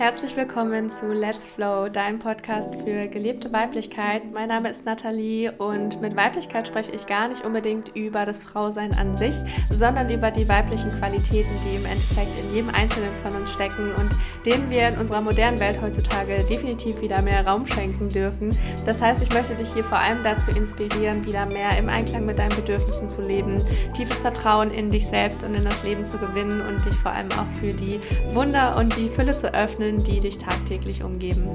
Herzlich willkommen zu Let's Flow, deinem Podcast für gelebte Weiblichkeit. Mein Name ist Nathalie und mit Weiblichkeit spreche ich gar nicht unbedingt über das Frausein an sich, sondern über die weiblichen Qualitäten, die im Endeffekt in jedem Einzelnen von uns stecken und denen wir in unserer modernen Welt heutzutage definitiv wieder mehr Raum schenken dürfen. Das heißt, ich möchte dich hier vor allem dazu inspirieren, wieder mehr im Einklang mit deinen Bedürfnissen zu leben, tiefes Vertrauen in dich selbst und in das Leben zu gewinnen und dich vor allem auch für die Wunder und die Fülle zu öffnen die dich tagtäglich umgeben.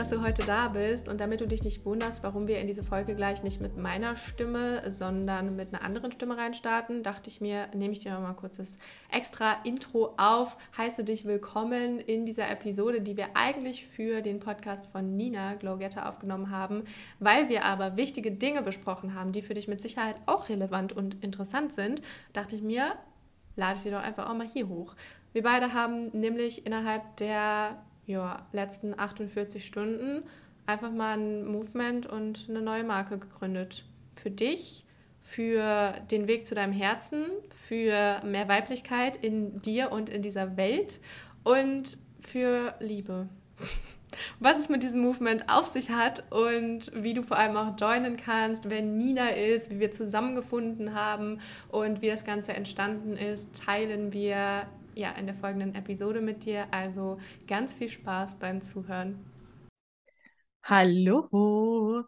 Dass du heute da bist. Und damit du dich nicht wunderst, warum wir in diese Folge gleich nicht mit meiner Stimme, sondern mit einer anderen Stimme reinstarten, dachte ich mir, nehme ich dir noch mal ein kurzes extra Intro auf. Heiße dich willkommen in dieser Episode, die wir eigentlich für den Podcast von Nina Glowgetter aufgenommen haben, weil wir aber wichtige Dinge besprochen haben, die für dich mit Sicherheit auch relevant und interessant sind. Dachte ich mir, lade ich sie doch einfach auch mal hier hoch. Wir beide haben nämlich innerhalb der ja, letzten 48 Stunden einfach mal ein Movement und eine neue Marke gegründet. Für dich, für den Weg zu deinem Herzen, für mehr Weiblichkeit in dir und in dieser Welt und für Liebe. Was es mit diesem Movement auf sich hat und wie du vor allem auch joinen kannst, wenn Nina ist, wie wir zusammengefunden haben und wie das Ganze entstanden ist, teilen wir ja, in der folgenden Episode mit dir. Also ganz viel Spaß beim Zuhören. Hallo.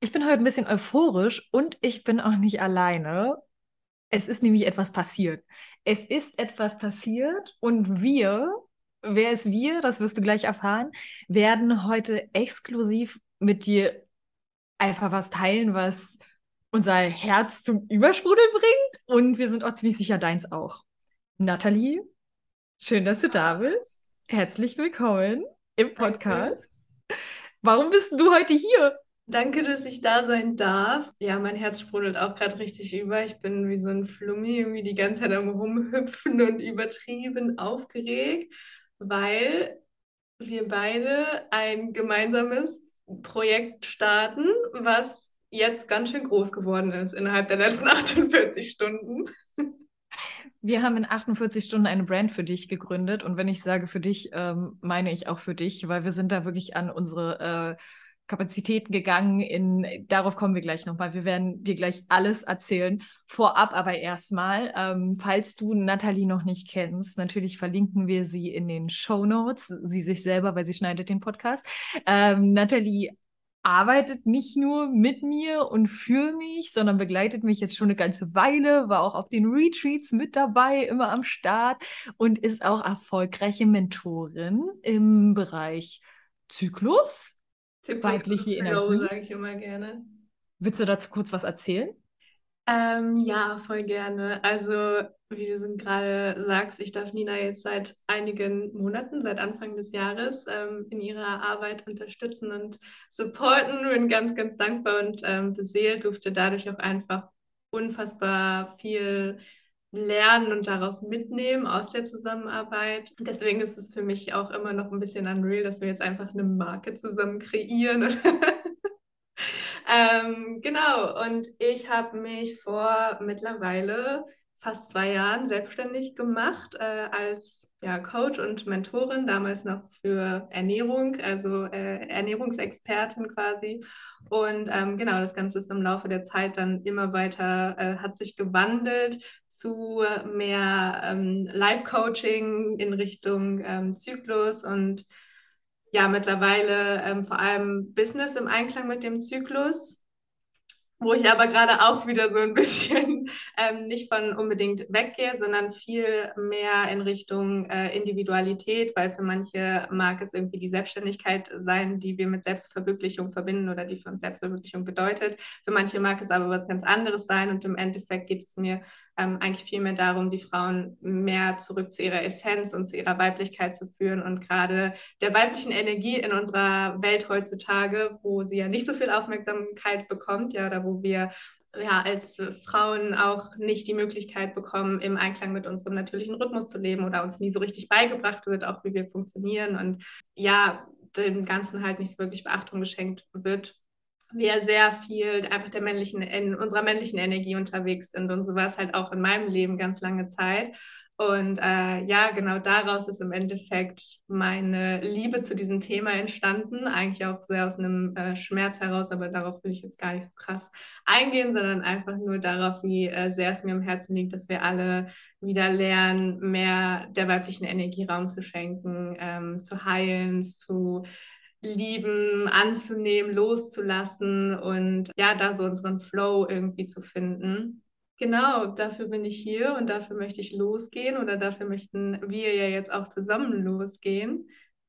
Ich bin heute ein bisschen euphorisch und ich bin auch nicht alleine. Es ist nämlich etwas passiert. Es ist etwas passiert und wir, wer ist wir, das wirst du gleich erfahren, werden heute exklusiv mit dir einfach was teilen, was unser Herz zum Übersprudeln bringt und wir sind auch ziemlich sicher deins auch. Nathalie, Schön, dass du da bist. Herzlich willkommen im Podcast. Danke. Warum bist du heute hier? Danke, dass ich da sein darf. Ja, mein Herz sprudelt auch gerade richtig über. Ich bin wie so ein Flummi, irgendwie die ganze Zeit am Rumhüpfen und übertrieben aufgeregt, weil wir beide ein gemeinsames Projekt starten, was jetzt ganz schön groß geworden ist innerhalb der letzten 48 Stunden. Wir haben in 48 Stunden eine Brand für dich gegründet. Und wenn ich sage für dich, ähm, meine ich auch für dich, weil wir sind da wirklich an unsere äh, Kapazitäten gegangen. In, darauf kommen wir gleich nochmal. Wir werden dir gleich alles erzählen. Vorab aber erstmal, ähm, falls du Nathalie noch nicht kennst, natürlich verlinken wir sie in den Show Notes. Sie sich selber, weil sie schneidet den Podcast. Ähm, Nathalie arbeitet nicht nur mit mir und für mich, sondern begleitet mich jetzt schon eine ganze Weile, war auch auf den Retreats mit dabei, immer am Start und ist auch erfolgreiche Mentorin im Bereich Zyklus, Zyklus weibliche Energie. sage ich immer gerne. Willst du dazu kurz was erzählen? Ähm, ja, voll gerne. Also, wie du gerade sagst, ich darf Nina jetzt seit einigen Monaten, seit Anfang des Jahres, ähm, in ihrer Arbeit unterstützen und supporten. Bin ganz, ganz dankbar und ähm, beseelt, durfte dadurch auch einfach unfassbar viel lernen und daraus mitnehmen aus der Zusammenarbeit. Deswegen ist es für mich auch immer noch ein bisschen unreal, dass wir jetzt einfach eine Marke zusammen kreieren Ähm, genau, und ich habe mich vor mittlerweile fast zwei Jahren selbstständig gemacht äh, als ja, Coach und Mentorin, damals noch für Ernährung, also äh, Ernährungsexpertin quasi. Und ähm, genau, das Ganze ist im Laufe der Zeit dann immer weiter, äh, hat sich gewandelt zu mehr ähm, Life-Coaching in Richtung ähm, Zyklus und ja mittlerweile ähm, vor allem Business im Einklang mit dem Zyklus, wo ich aber gerade auch wieder so ein bisschen ähm, nicht von unbedingt weggehe, sondern viel mehr in Richtung äh, Individualität, weil für manche mag es irgendwie die Selbstständigkeit sein, die wir mit Selbstverwirklichung verbinden oder die für uns Selbstverwirklichung bedeutet. Für manche mag es aber was ganz anderes sein und im Endeffekt geht es mir ähm, eigentlich viel mehr darum, die Frauen mehr zurück zu ihrer Essenz und zu ihrer Weiblichkeit zu führen und gerade der weiblichen Energie in unserer Welt heutzutage, wo sie ja nicht so viel Aufmerksamkeit bekommt, ja, oder wo wir ja, als Frauen auch nicht die Möglichkeit bekommen, im Einklang mit unserem natürlichen Rhythmus zu leben oder uns nie so richtig beigebracht wird, auch wie wir funktionieren und ja, dem Ganzen halt nicht wirklich Beachtung geschenkt wird wir sehr viel einfach der männlichen, unserer männlichen Energie unterwegs sind. Und so war es halt auch in meinem Leben ganz lange Zeit. Und äh, ja, genau daraus ist im Endeffekt meine Liebe zu diesem Thema entstanden. Eigentlich auch sehr aus einem äh, Schmerz heraus, aber darauf will ich jetzt gar nicht so krass eingehen, sondern einfach nur darauf, wie äh, sehr es mir am Herzen liegt, dass wir alle wieder lernen, mehr der weiblichen Energie Raum zu schenken, ähm, zu heilen, zu lieben, anzunehmen, loszulassen und ja, da so unseren Flow irgendwie zu finden. Genau, dafür bin ich hier und dafür möchte ich losgehen oder dafür möchten wir ja jetzt auch zusammen losgehen.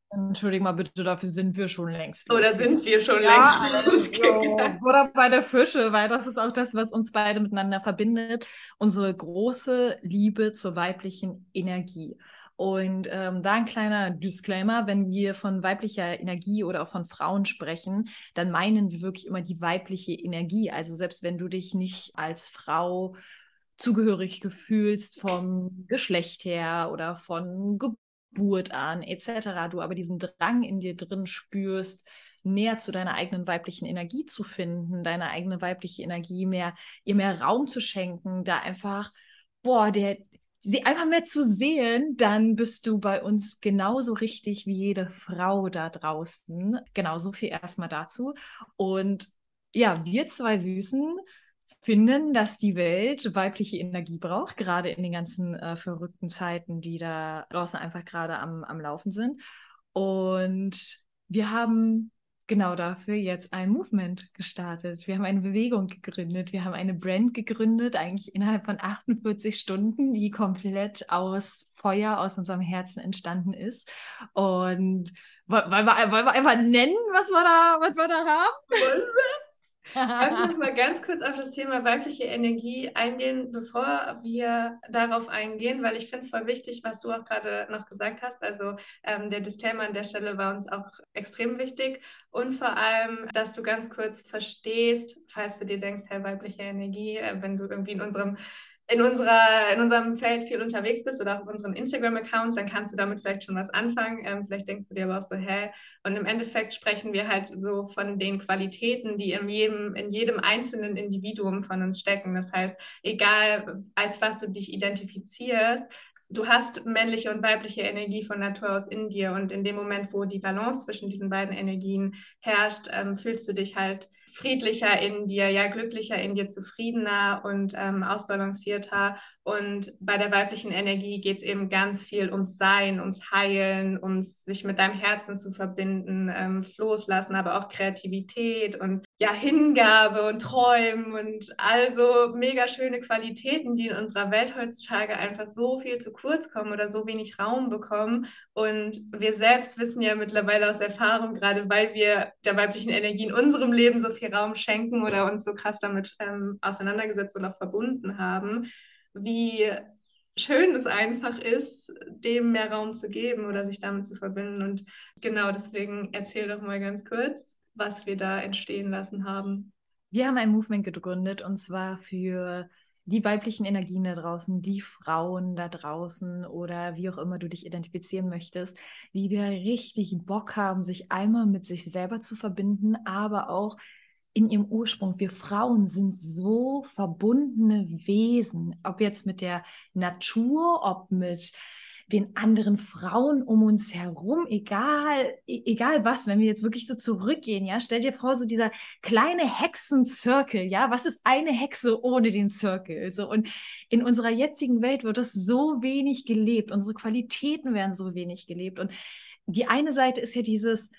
Entschuldigung mal bitte, dafür sind wir schon längst. Oder sind wir schon ja, längst also, losgegangen? Oder bei der Fische, weil das ist auch das, was uns beide miteinander verbindet. Unsere große Liebe zur weiblichen Energie. Und ähm, da ein kleiner Disclaimer, wenn wir von weiblicher Energie oder auch von Frauen sprechen, dann meinen wir wirklich immer die weibliche Energie. Also selbst wenn du dich nicht als Frau zugehörig gefühlst vom Geschlecht her oder von Geburt an etc., du aber diesen Drang in dir drin spürst, näher zu deiner eigenen weiblichen Energie zu finden, deine eigene weibliche Energie mehr, ihr mehr Raum zu schenken, da einfach, boah, der, sie einfach mehr zu sehen, dann bist du bei uns genauso richtig wie jede Frau da draußen. Genau, so viel erstmal dazu. Und ja, wir zwei Süßen finden, dass die Welt weibliche Energie braucht, gerade in den ganzen äh, verrückten Zeiten, die da draußen einfach gerade am, am Laufen sind. Und wir haben genau dafür jetzt ein Movement gestartet. Wir haben eine Bewegung gegründet. Wir haben eine Brand gegründet, eigentlich innerhalb von 48 Stunden, die komplett aus Feuer aus unserem Herzen entstanden ist. Und wollen wir, wollen wir einfach nennen, was wir da, was wir da haben? Einfach mal ganz kurz auf das Thema weibliche Energie eingehen, bevor wir darauf eingehen, weil ich finde es voll wichtig, was du auch gerade noch gesagt hast. Also ähm, der Disclaimer an der Stelle war uns auch extrem wichtig und vor allem, dass du ganz kurz verstehst, falls du dir denkst, hey, weibliche Energie, äh, wenn du irgendwie in unserem in, unserer, in unserem Feld viel unterwegs bist oder auf unseren Instagram-Accounts, dann kannst du damit vielleicht schon was anfangen. Ähm, vielleicht denkst du dir aber auch so, hä? Und im Endeffekt sprechen wir halt so von den Qualitäten, die in jedem, in jedem einzelnen Individuum von uns stecken. Das heißt, egal als was du dich identifizierst, du hast männliche und weibliche Energie von Natur aus in dir und in dem Moment, wo die Balance zwischen diesen beiden Energien herrscht, ähm, fühlst du dich halt friedlicher in dir, ja, glücklicher in dir, zufriedener und ähm, ausbalancierter. Und bei der weiblichen Energie geht es eben ganz viel ums Sein, ums Heilen, ums sich mit deinem Herzen zu verbinden, ähm, loslassen, aber auch Kreativität und ja, Hingabe und Träumen und also mega schöne Qualitäten, die in unserer Welt heutzutage einfach so viel zu kurz kommen oder so wenig Raum bekommen. Und wir selbst wissen ja mittlerweile aus Erfahrung, gerade weil wir der weiblichen Energie in unserem Leben so viel Raum schenken oder uns so krass damit ähm, auseinandergesetzt und auch verbunden haben, wie schön es einfach ist, dem mehr Raum zu geben oder sich damit zu verbinden. Und genau deswegen erzähl doch mal ganz kurz, was wir da entstehen lassen haben. Wir haben ein Movement gegründet und zwar für die weiblichen Energien da draußen, die Frauen da draußen oder wie auch immer du dich identifizieren möchtest, die wieder richtig Bock haben, sich einmal mit sich selber zu verbinden, aber auch in ihrem Ursprung. Wir Frauen sind so verbundene Wesen, ob jetzt mit der Natur, ob mit den anderen Frauen um uns herum, egal, e-, egal was, wenn wir jetzt wirklich so zurückgehen, ja, stell dir vor, so dieser kleine Hexenzirkel, ja, was ist eine Hexe ohne den Zirkel? So, und in unserer jetzigen Welt wird das so wenig gelebt, unsere Qualitäten werden so wenig gelebt. Und die eine Seite ist ja dieses,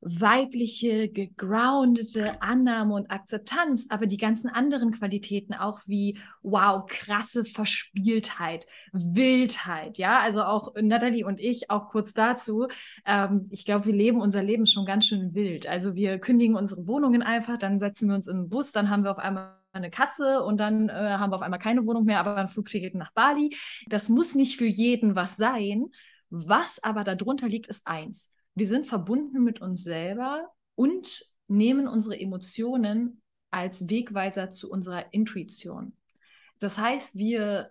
weibliche, gegroundete Annahme und Akzeptanz, aber die ganzen anderen Qualitäten auch wie, wow, krasse Verspieltheit, Wildheit, ja, also auch Natalie und ich, auch kurz dazu, ähm, ich glaube, wir leben unser Leben schon ganz schön wild. Also wir kündigen unsere Wohnungen einfach, dann setzen wir uns in den Bus, dann haben wir auf einmal eine Katze und dann äh, haben wir auf einmal keine Wohnung mehr, aber ein Flugticket nach Bali. Das muss nicht für jeden was sein. Was aber darunter liegt, ist eins wir sind verbunden mit uns selber und nehmen unsere Emotionen als Wegweiser zu unserer Intuition. Das heißt, wir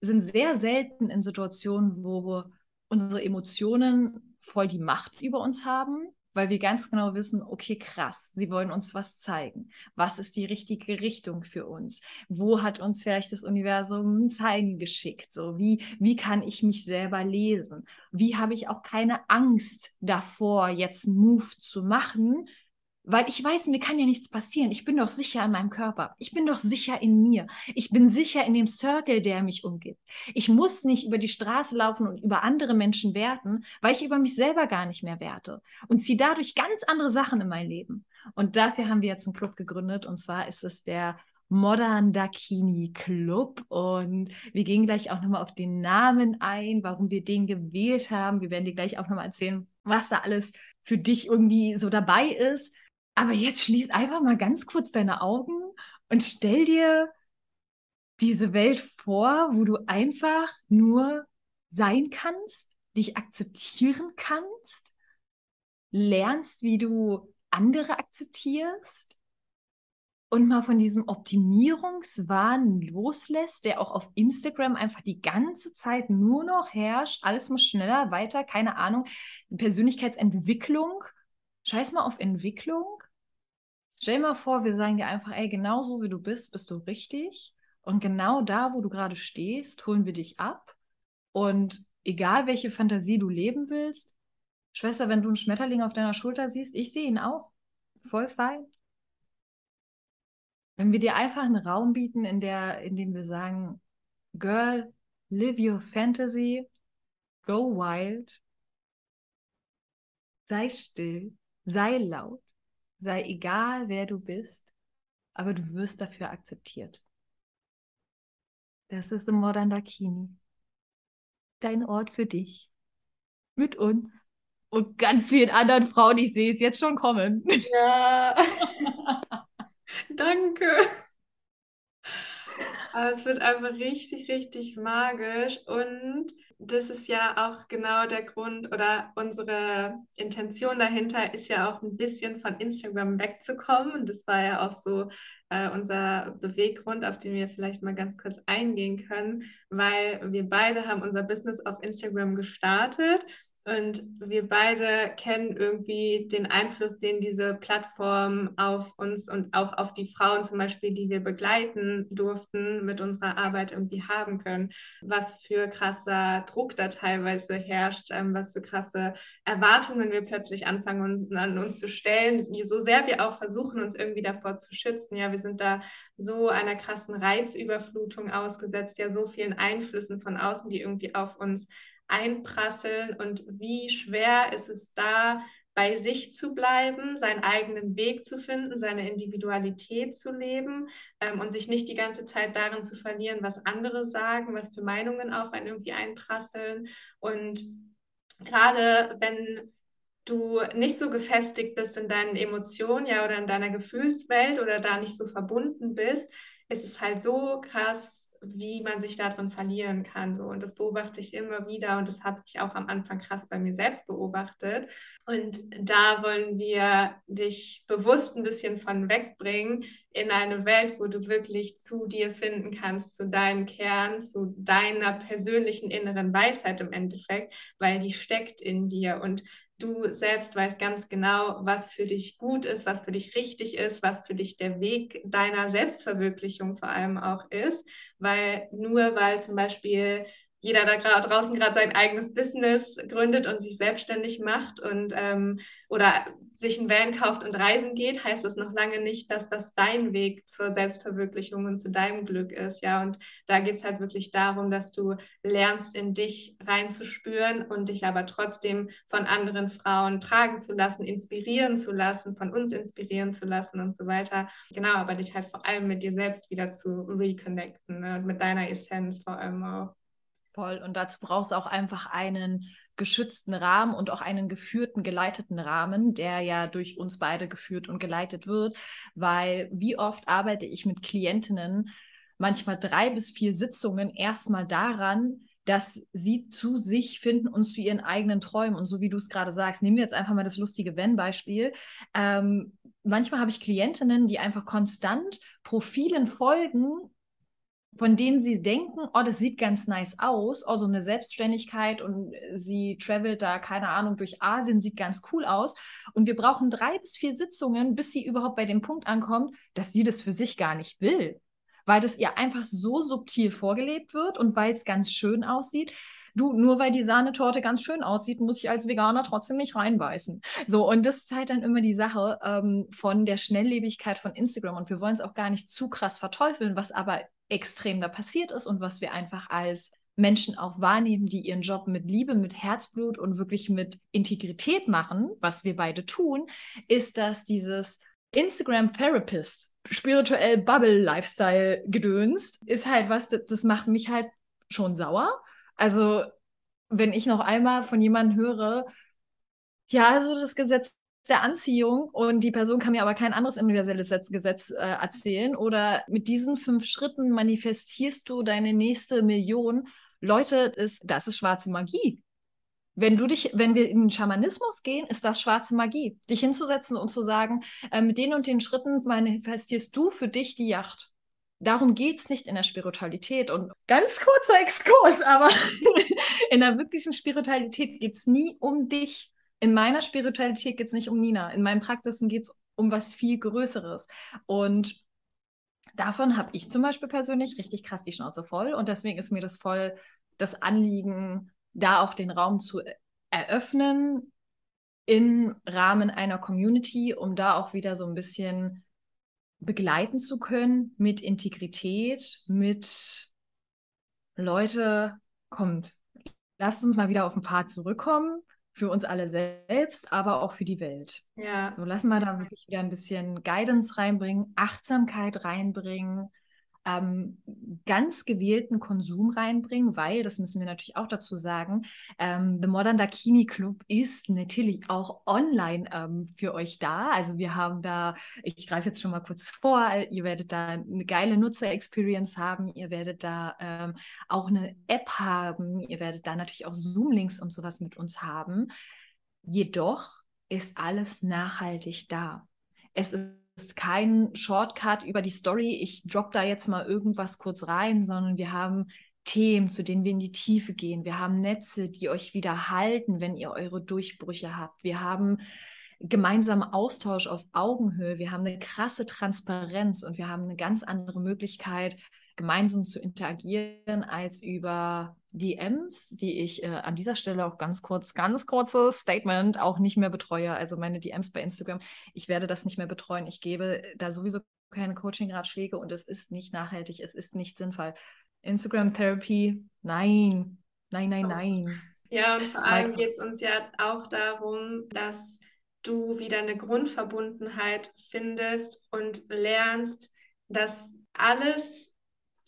sind sehr selten in Situationen, wo unsere Emotionen voll die Macht über uns haben, weil wir ganz genau wissen, okay, krass, sie wollen uns was zeigen. Was ist die richtige Richtung für uns? Wo hat uns vielleicht das Universum ein Zeigen geschickt? So, wie, wie kann ich mich selber lesen? Wie habe ich auch keine Angst davor, jetzt einen Move zu machen, weil ich weiß, mir kann ja nichts passieren. Ich bin doch sicher in meinem Körper. Ich bin doch sicher in mir. Ich bin sicher in dem Circle, der mich umgibt. Ich muss nicht über die Straße laufen und über andere Menschen werten, weil ich über mich selber gar nicht mehr werte und ziehe dadurch ganz andere Sachen in mein Leben. Und dafür haben wir jetzt einen Club gegründet und zwar ist es der Modern Dakini Club und wir gehen gleich auch nochmal auf den Namen ein, warum wir den gewählt haben. Wir werden dir gleich auch nochmal erzählen, was da alles für dich irgendwie so dabei ist. Aber jetzt schließ einfach mal ganz kurz deine Augen und stell dir diese Welt vor, wo du einfach nur sein kannst, dich akzeptieren kannst, lernst, wie du andere akzeptierst und mal von diesem Optimierungswahn loslässt, der auch auf Instagram einfach die ganze Zeit nur noch herrscht. Alles muss schneller, weiter, keine Ahnung. Persönlichkeitsentwicklung. Scheiß mal auf Entwicklung Stell mal vor, wir sagen dir einfach, ey, genau so wie du bist, bist du richtig. Und genau da, wo du gerade stehst, holen wir dich ab. Und egal, welche Fantasie du leben willst, Schwester, wenn du einen Schmetterling auf deiner Schulter siehst, ich sehe ihn auch. Voll fein. Wenn wir dir einfach einen Raum bieten, in, der, in dem wir sagen, Girl, live your fantasy, go wild, sei still, sei laut, Sei egal, wer du bist, aber du wirst dafür akzeptiert. Das ist The Modern Dakini. Dein Ort für dich. Mit uns. Und ganz vielen anderen Frauen. Ich sehe es jetzt schon kommen. Ja. Danke. Aber es wird einfach richtig, richtig magisch. Und das ist ja auch genau der Grund oder unsere Intention dahinter ist ja auch ein bisschen von Instagram wegzukommen. Und das war ja auch so äh, unser Beweggrund, auf den wir vielleicht mal ganz kurz eingehen können, weil wir beide haben unser Business auf Instagram gestartet und wir beide kennen irgendwie den Einfluss, den diese Plattform auf uns und auch auf die Frauen zum Beispiel, die wir begleiten durften, mit unserer Arbeit irgendwie haben können. Was für krasser Druck da teilweise herrscht, ähm, was für krasse Erwartungen wir plötzlich anfangen an uns zu stellen, so sehr wir auch versuchen, uns irgendwie davor zu schützen. Ja, wir sind da so einer krassen Reizüberflutung ausgesetzt, ja, so vielen Einflüssen von außen, die irgendwie auf uns einprasseln und wie schwer ist es da, bei sich zu bleiben, seinen eigenen Weg zu finden, seine Individualität zu leben ähm, und sich nicht die ganze Zeit darin zu verlieren, was andere sagen, was für Meinungen auf einen irgendwie einprasseln. Und gerade wenn du nicht so gefestigt bist in deinen Emotionen, ja, oder in deiner Gefühlswelt oder da nicht so verbunden bist, ist es halt so krass wie man sich darin verlieren kann. So. Und das beobachte ich immer wieder und das habe ich auch am Anfang krass bei mir selbst beobachtet. Und da wollen wir dich bewusst ein bisschen von wegbringen in eine Welt, wo du wirklich zu dir finden kannst, zu deinem Kern, zu deiner persönlichen inneren Weisheit im Endeffekt, weil die steckt in dir. Und du selbst weißt ganz genau, was für dich gut ist, was für dich richtig ist, was für dich der Weg deiner Selbstverwirklichung vor allem auch ist, weil nur weil zum Beispiel jeder da draußen gerade sein eigenes Business gründet und sich selbstständig macht und ähm, oder sich ein Van kauft und reisen geht, heißt das noch lange nicht, dass das dein Weg zur Selbstverwirklichung und zu deinem Glück ist. Ja, und da geht es halt wirklich darum, dass du lernst, in dich reinzuspüren und dich aber trotzdem von anderen Frauen tragen zu lassen, inspirieren zu lassen, von uns inspirieren zu lassen und so weiter. Genau, aber dich halt vor allem mit dir selbst wieder zu reconnecten ne? und mit deiner Essenz vor allem auch. Voll. Und dazu brauchst du auch einfach einen geschützten Rahmen und auch einen geführten, geleiteten Rahmen, der ja durch uns beide geführt und geleitet wird. Weil wie oft arbeite ich mit Klientinnen, manchmal drei bis vier Sitzungen erstmal daran, dass sie zu sich finden und zu ihren eigenen Träumen. Und so wie du es gerade sagst, nehmen wir jetzt einfach mal das lustige Wenn-Beispiel. Ähm, manchmal habe ich Klientinnen, die einfach konstant Profilen folgen, von denen sie denken, oh, das sieht ganz nice aus, oh, so eine Selbstständigkeit und sie travelt da, keine Ahnung, durch Asien, sieht ganz cool aus. Und wir brauchen drei bis vier Sitzungen, bis sie überhaupt bei dem Punkt ankommt, dass sie das für sich gar nicht will. Weil das ihr einfach so subtil vorgelebt wird und weil es ganz schön aussieht. Du, nur weil die Sahnetorte ganz schön aussieht, muss ich als Veganer trotzdem nicht reinbeißen. So, und das ist halt dann immer die Sache ähm, von der Schnelllebigkeit von Instagram. Und wir wollen es auch gar nicht zu krass verteufeln, was aber extrem da passiert ist und was wir einfach als Menschen auch wahrnehmen, die ihren Job mit Liebe, mit Herzblut und wirklich mit Integrität machen, was wir beide tun, ist, dass dieses Instagram Therapist, spirituell Bubble Lifestyle gedönst, ist halt was, das, macht mich halt schon sauer. Also, wenn ich noch einmal von jemandem höre, ja, also das Gesetz der Anziehung und die Person kann mir aber kein anderes universelles Gesetz äh, erzählen oder mit diesen fünf Schritten manifestierst du deine nächste Million. Leute, das, das ist schwarze Magie. Wenn du dich, wenn wir in den Schamanismus gehen, ist das schwarze Magie. Dich hinzusetzen und zu sagen, äh, mit den und den Schritten manifestierst du für dich die Yacht. Darum geht es nicht in der Spiritualität. Und ganz kurzer Exkurs, aber in der wirklichen Spiritualität geht es nie um dich in meiner Spiritualität geht es nicht um Nina. In meinen Praxisen geht es um was viel Größeres. Und davon habe ich zum Beispiel persönlich richtig krass die Schnauze voll. Und deswegen ist mir das voll das Anliegen, da auch den Raum zu eröffnen im Rahmen einer Community, um da auch wieder so ein bisschen begleiten zu können mit Integrität, mit Leute, kommt, lasst uns mal wieder auf den Pfad zurückkommen für uns alle selbst, aber auch für die Welt. Ja. So lassen wir da wirklich wieder ein bisschen Guidance reinbringen, Achtsamkeit reinbringen, ähm, ganz gewählten Konsum reinbringen, weil, das müssen wir natürlich auch dazu sagen, ähm, The Modern Dakini Club ist natürlich auch online ähm, für euch da. Also wir haben da, ich greife jetzt schon mal kurz vor, ihr werdet da eine geile Nutzer-Experience haben, ihr werdet da ähm, auch eine App haben, ihr werdet da natürlich auch Zoom-Links und sowas mit uns haben. Jedoch ist alles nachhaltig da. Es ist ist kein Shortcut über die Story, ich drop da jetzt mal irgendwas kurz rein, sondern wir haben Themen, zu denen wir in die Tiefe gehen. Wir haben Netze, die euch wieder halten, wenn ihr eure Durchbrüche habt. Wir haben gemeinsamen Austausch auf Augenhöhe. Wir haben eine krasse Transparenz und wir haben eine ganz andere Möglichkeit, gemeinsam zu interagieren als über DMs, die ich äh, an dieser Stelle auch ganz kurz, ganz kurzes Statement auch nicht mehr betreue. Also meine DMs bei Instagram, ich werde das nicht mehr betreuen. Ich gebe da sowieso keine Coaching-Ratschläge und es ist nicht nachhaltig, es ist nicht sinnvoll. Instagram-Therapy, nein, nein, nein, nein. Ja, und vor allem geht es uns ja auch darum, dass du wieder eine Grundverbundenheit findest und lernst, dass alles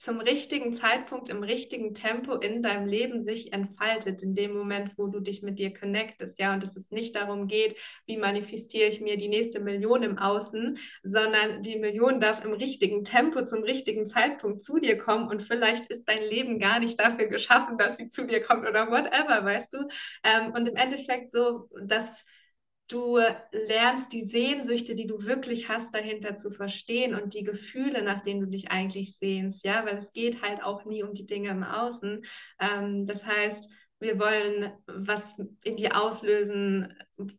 zum richtigen Zeitpunkt im richtigen Tempo in deinem Leben sich entfaltet, in dem Moment, wo du dich mit dir connectest, ja, und dass es nicht darum geht, wie manifestiere ich mir die nächste Million im Außen, sondern die Million darf im richtigen Tempo zum richtigen Zeitpunkt zu dir kommen und vielleicht ist dein Leben gar nicht dafür geschaffen, dass sie zu dir kommt oder whatever, weißt du? Ähm, und im Endeffekt so, dass Du lernst die Sehnsüchte, die du wirklich hast, dahinter zu verstehen und die Gefühle, nach denen du dich eigentlich sehnst, ja, weil es geht halt auch nie um die Dinge im Außen. Ähm, das heißt, wir wollen was in dir auslösen,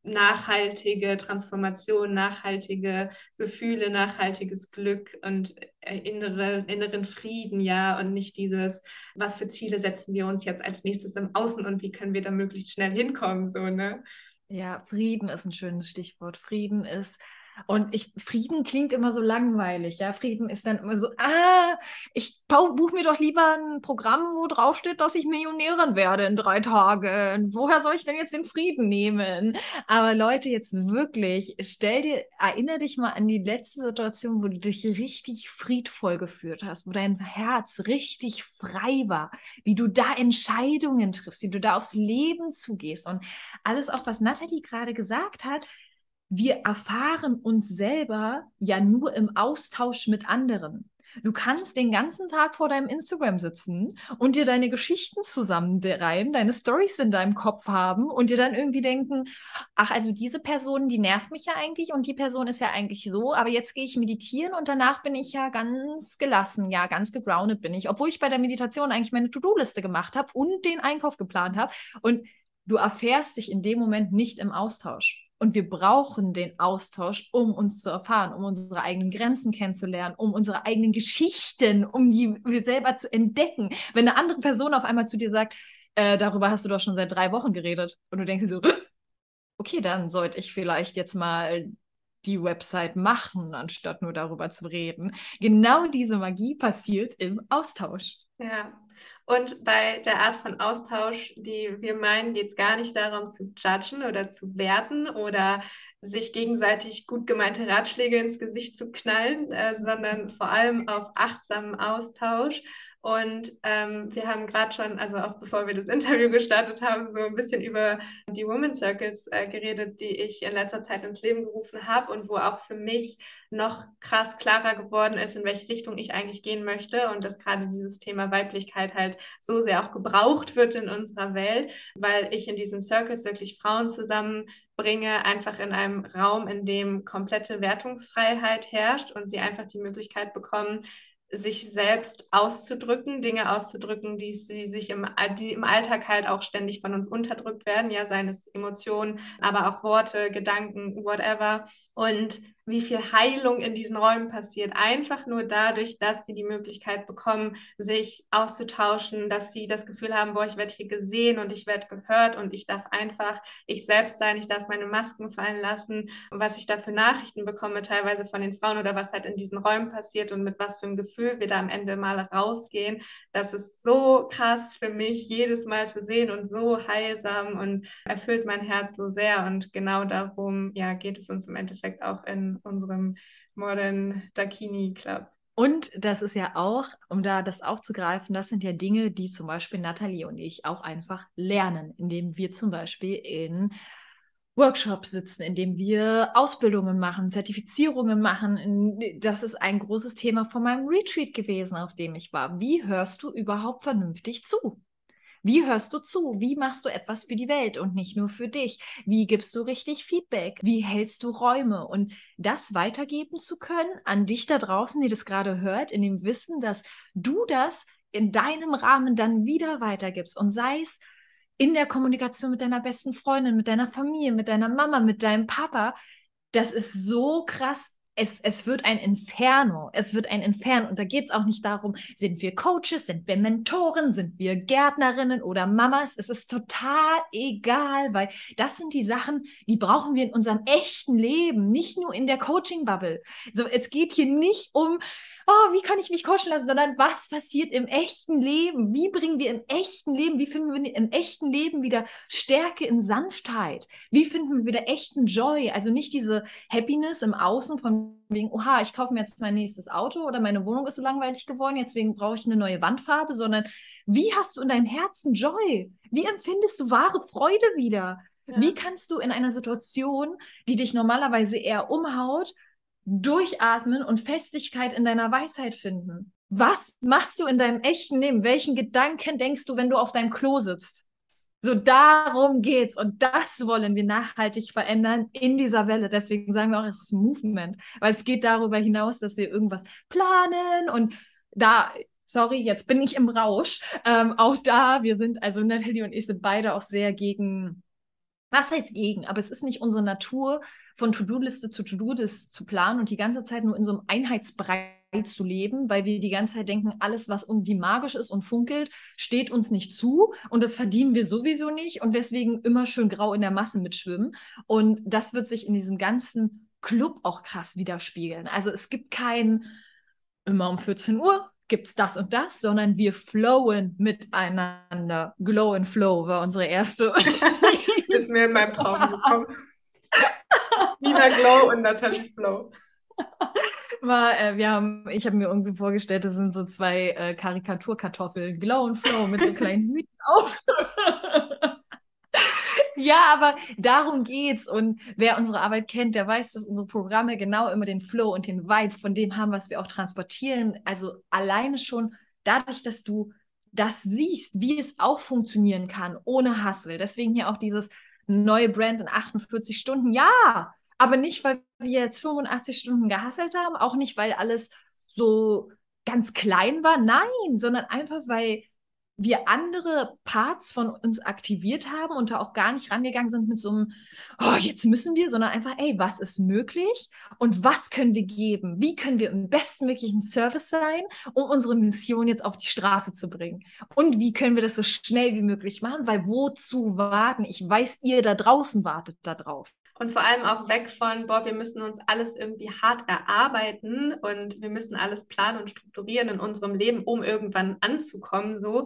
nachhaltige Transformation, nachhaltige Gefühle, nachhaltiges Glück und äh, innere, inneren Frieden, ja, und nicht dieses, was für Ziele setzen wir uns jetzt als nächstes im Außen und wie können wir da möglichst schnell hinkommen, so, ne? Ja, Frieden ist ein schönes Stichwort. Frieden ist und ich, Frieden klingt immer so langweilig, ja. Frieden ist dann immer so, ah, ich buche mir doch lieber ein Programm, wo draufsteht, dass ich Millionärin werde in drei Tagen. Woher soll ich denn jetzt den Frieden nehmen? Aber Leute, jetzt wirklich, stell dir, erinnere dich mal an die letzte Situation, wo du dich richtig friedvoll geführt hast, wo dein Herz richtig frei war, wie du da Entscheidungen triffst, wie du da aufs Leben zugehst und alles auch, was Nathalie gerade gesagt hat, wir erfahren uns selber ja nur im Austausch mit anderen. Du kannst den ganzen Tag vor deinem Instagram sitzen und dir deine Geschichten zusammenreiben, deine Stories in deinem Kopf haben und dir dann irgendwie denken, ach, also diese Person, die nervt mich ja eigentlich und die Person ist ja eigentlich so, aber jetzt gehe ich meditieren und danach bin ich ja ganz gelassen, ja, ganz gegroundet bin ich, obwohl ich bei der Meditation eigentlich meine To-Do-Liste gemacht habe und den Einkauf geplant habe und du erfährst dich in dem Moment nicht im Austausch. Und wir brauchen den Austausch, um uns zu erfahren, um unsere eigenen Grenzen kennenzulernen, um unsere eigenen Geschichten, um die wir selber zu entdecken. Wenn eine andere Person auf einmal zu dir sagt, äh, darüber hast du doch schon seit drei Wochen geredet, und du denkst dir so, okay, dann sollte ich vielleicht jetzt mal die Website machen, anstatt nur darüber zu reden. Genau diese Magie passiert im Austausch. Ja, und bei der Art von Austausch, die wir meinen, geht es gar nicht darum zu judgen oder zu werten oder sich gegenseitig gut gemeinte Ratschläge ins Gesicht zu knallen, äh, sondern vor allem auf achtsamen Austausch und ähm, wir haben gerade schon, also auch bevor wir das Interview gestartet haben, so ein bisschen über die Women Circles äh, geredet, die ich in letzter Zeit ins Leben gerufen habe und wo auch für mich noch krass klarer geworden ist, in welche Richtung ich eigentlich gehen möchte und dass gerade dieses Thema Weiblichkeit halt so sehr auch gebraucht wird in unserer Welt, weil ich in diesen Circles wirklich Frauen zusammenbringe, einfach in einem Raum, in dem komplette Wertungsfreiheit herrscht und sie einfach die Möglichkeit bekommen, sich selbst auszudrücken, Dinge auszudrücken, die sie sich im, die im Alltag halt auch ständig von uns unterdrückt werden, ja, seien es Emotionen, aber auch Worte, Gedanken, whatever. Und wie viel Heilung in diesen Räumen passiert. Einfach nur dadurch, dass sie die Möglichkeit bekommen, sich auszutauschen, dass sie das Gefühl haben, boah, ich werde hier gesehen und ich werde gehört und ich darf einfach ich selbst sein, ich darf meine Masken fallen lassen und was ich da für Nachrichten bekomme, teilweise von den Frauen oder was halt in diesen Räumen passiert und mit was für einem Gefühl wir da am Ende mal rausgehen. Das ist so krass für mich, jedes Mal zu sehen und so heilsam und erfüllt mein Herz so sehr und genau darum, ja, geht es uns im Endeffekt auch in unserem Modern Dakini Club. Und das ist ja auch, um da das aufzugreifen, das sind ja Dinge, die zum Beispiel Nathalie und ich auch einfach lernen, indem wir zum Beispiel in Workshops sitzen, indem wir Ausbildungen machen, Zertifizierungen machen. Das ist ein großes Thema von meinem Retreat gewesen, auf dem ich war. Wie hörst du überhaupt vernünftig zu? Wie hörst du zu? Wie machst du etwas für die Welt und nicht nur für dich? Wie gibst du richtig Feedback? Wie hältst du Räume? Und das weitergeben zu können an dich da draußen, die das gerade hört, in dem Wissen, dass du das in deinem Rahmen dann wieder weitergibst und sei es in der Kommunikation mit deiner besten Freundin, mit deiner Familie, mit deiner Mama, mit deinem Papa. Das ist so krass es, es wird ein Inferno. Es wird ein Inferno. Und da geht es auch nicht darum, sind wir Coaches, sind wir Mentoren, sind wir Gärtnerinnen oder Mamas. Es ist total egal, weil das sind die Sachen, die brauchen wir in unserem echten Leben, nicht nur in der Coaching-Bubble. So, es geht hier nicht um, oh, wie kann ich mich coachen lassen, sondern was passiert im echten Leben? Wie bringen wir im echten Leben, wie finden wir im echten Leben wieder Stärke in Sanftheit? Wie finden wir wieder echten Joy? Also nicht diese Happiness im Außen von wegen, oha, ich kaufe mir jetzt mein nächstes Auto oder meine Wohnung ist so langweilig geworden, jetzt wegen brauche ich eine neue Wandfarbe, sondern wie hast du in deinem Herzen Joy? Wie empfindest du wahre Freude wieder? Ja. Wie kannst du in einer Situation, die dich normalerweise eher umhaut, Durchatmen und Festigkeit in deiner Weisheit finden. Was machst du in deinem echten Leben? Welchen Gedanken denkst du, wenn du auf deinem Klo sitzt? So darum geht's und das wollen wir nachhaltig verändern in dieser Welle. Deswegen sagen wir auch, es ist ein Movement, weil es geht darüber hinaus, dass wir irgendwas planen und da sorry, jetzt bin ich im Rausch. Ähm, auch da, wir sind, also Natalie und ich sind beide auch sehr gegen, was heißt gegen, aber es ist nicht unsere Natur, von To-Do-Liste zu To-Do-Liste zu planen und die ganze Zeit nur in so einem Einheitsbrei zu leben, weil wir die ganze Zeit denken, alles, was irgendwie magisch ist und funkelt, steht uns nicht zu und das verdienen wir sowieso nicht und deswegen immer schön grau in der Masse mitschwimmen. Und das wird sich in diesem ganzen Club auch krass widerspiegeln. Also es gibt kein immer um 14 Uhr gibt es das und das, sondern wir flowen miteinander. Glow and Flow war unsere erste. Ist mir in meinem Traum gekommen. Nina Glow und Natalie Flow. War, äh, wir haben, ich habe mir irgendwie vorgestellt, das sind so zwei äh, Karikaturkartoffeln, Glow und Flow mit so kleinen Hüten auf. Ja, aber darum geht's. Und wer unsere Arbeit kennt, der weiß, dass unsere Programme genau immer den Flow und den Vibe von dem haben, was wir auch transportieren. Also alleine schon dadurch, dass du das siehst, wie es auch funktionieren kann, ohne Hustle. Deswegen hier auch dieses neue Brand in 48 Stunden. Ja, aber nicht, weil wir jetzt 85 Stunden gehasselt haben, auch nicht, weil alles so ganz klein war. Nein, sondern einfach, weil wir andere Parts von uns aktiviert haben und da auch gar nicht rangegangen sind mit so einem, oh, jetzt müssen wir, sondern einfach, ey, was ist möglich und was können wir geben? Wie können wir im bestmöglichen Service sein, um unsere Mission jetzt auf die Straße zu bringen? Und wie können wir das so schnell wie möglich machen? Weil wozu warten? Ich weiß, ihr da draußen wartet darauf und vor allem auch weg von, boah, wir müssen uns alles irgendwie hart erarbeiten und wir müssen alles planen und strukturieren in unserem Leben, um irgendwann anzukommen, so,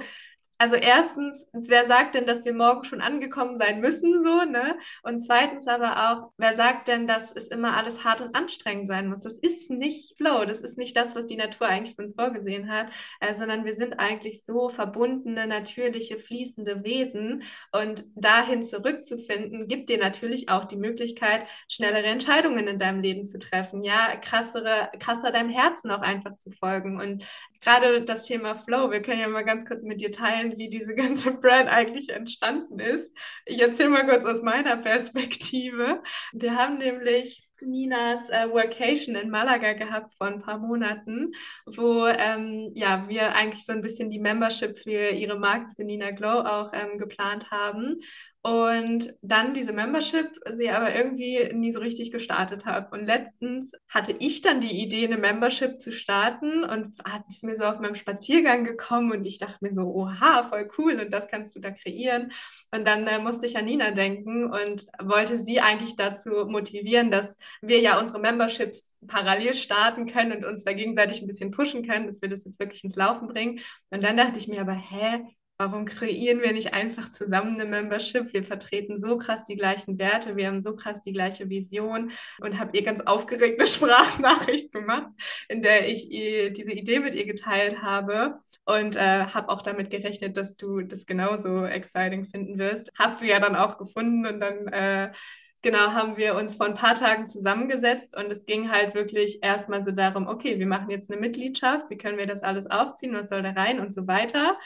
also erstens, wer sagt denn, dass wir morgen schon angekommen sein müssen, so, ne? Und zweitens aber auch, wer sagt denn, dass es immer alles hart und anstrengend sein muss? Das ist nicht Flow, das ist nicht das, was die Natur eigentlich für uns vorgesehen hat, äh, sondern wir sind eigentlich so verbundene, natürliche, fließende Wesen. Und dahin zurückzufinden, gibt dir natürlich auch die Möglichkeit, schnellere Entscheidungen in deinem Leben zu treffen, ja, krassere, krasser deinem Herzen auch einfach zu folgen. Und gerade das Thema Flow, wir können ja mal ganz kurz mit dir teilen, wie diese ganze Brand eigentlich entstanden ist. Ich erzähle mal kurz aus meiner Perspektive. Wir haben nämlich Ninas äh, Workation in Malaga gehabt vor ein paar Monaten, wo ähm, ja, wir eigentlich so ein bisschen die Membership für ihre Marke für Nina Glow auch ähm, geplant haben und dann diese Membership sie aber irgendwie nie so richtig gestartet habe. Und letztens hatte ich dann die Idee, eine Membership zu starten und ist mir so auf meinem Spaziergang gekommen und ich dachte mir so, oha, voll cool und das kannst du da kreieren. Und dann äh, musste ich an Nina denken und wollte sie eigentlich dazu motivieren, dass wir ja unsere Memberships parallel starten können und uns da gegenseitig ein bisschen pushen können, dass wir das jetzt wirklich ins Laufen bringen. Und dann dachte ich mir aber, hä, Warum kreieren wir nicht einfach zusammen eine Membership? Wir vertreten so krass die gleichen Werte, wir haben so krass die gleiche Vision und habe ihr ganz aufgeregte Sprachnachricht gemacht, in der ich diese Idee mit ihr geteilt habe und äh, habe auch damit gerechnet, dass du das genauso exciting finden wirst. Hast du ja dann auch gefunden und dann äh, genau haben wir uns vor ein paar Tagen zusammengesetzt und es ging halt wirklich erstmal so darum, okay, wir machen jetzt eine Mitgliedschaft, wie können wir das alles aufziehen, was soll da rein und so weiter.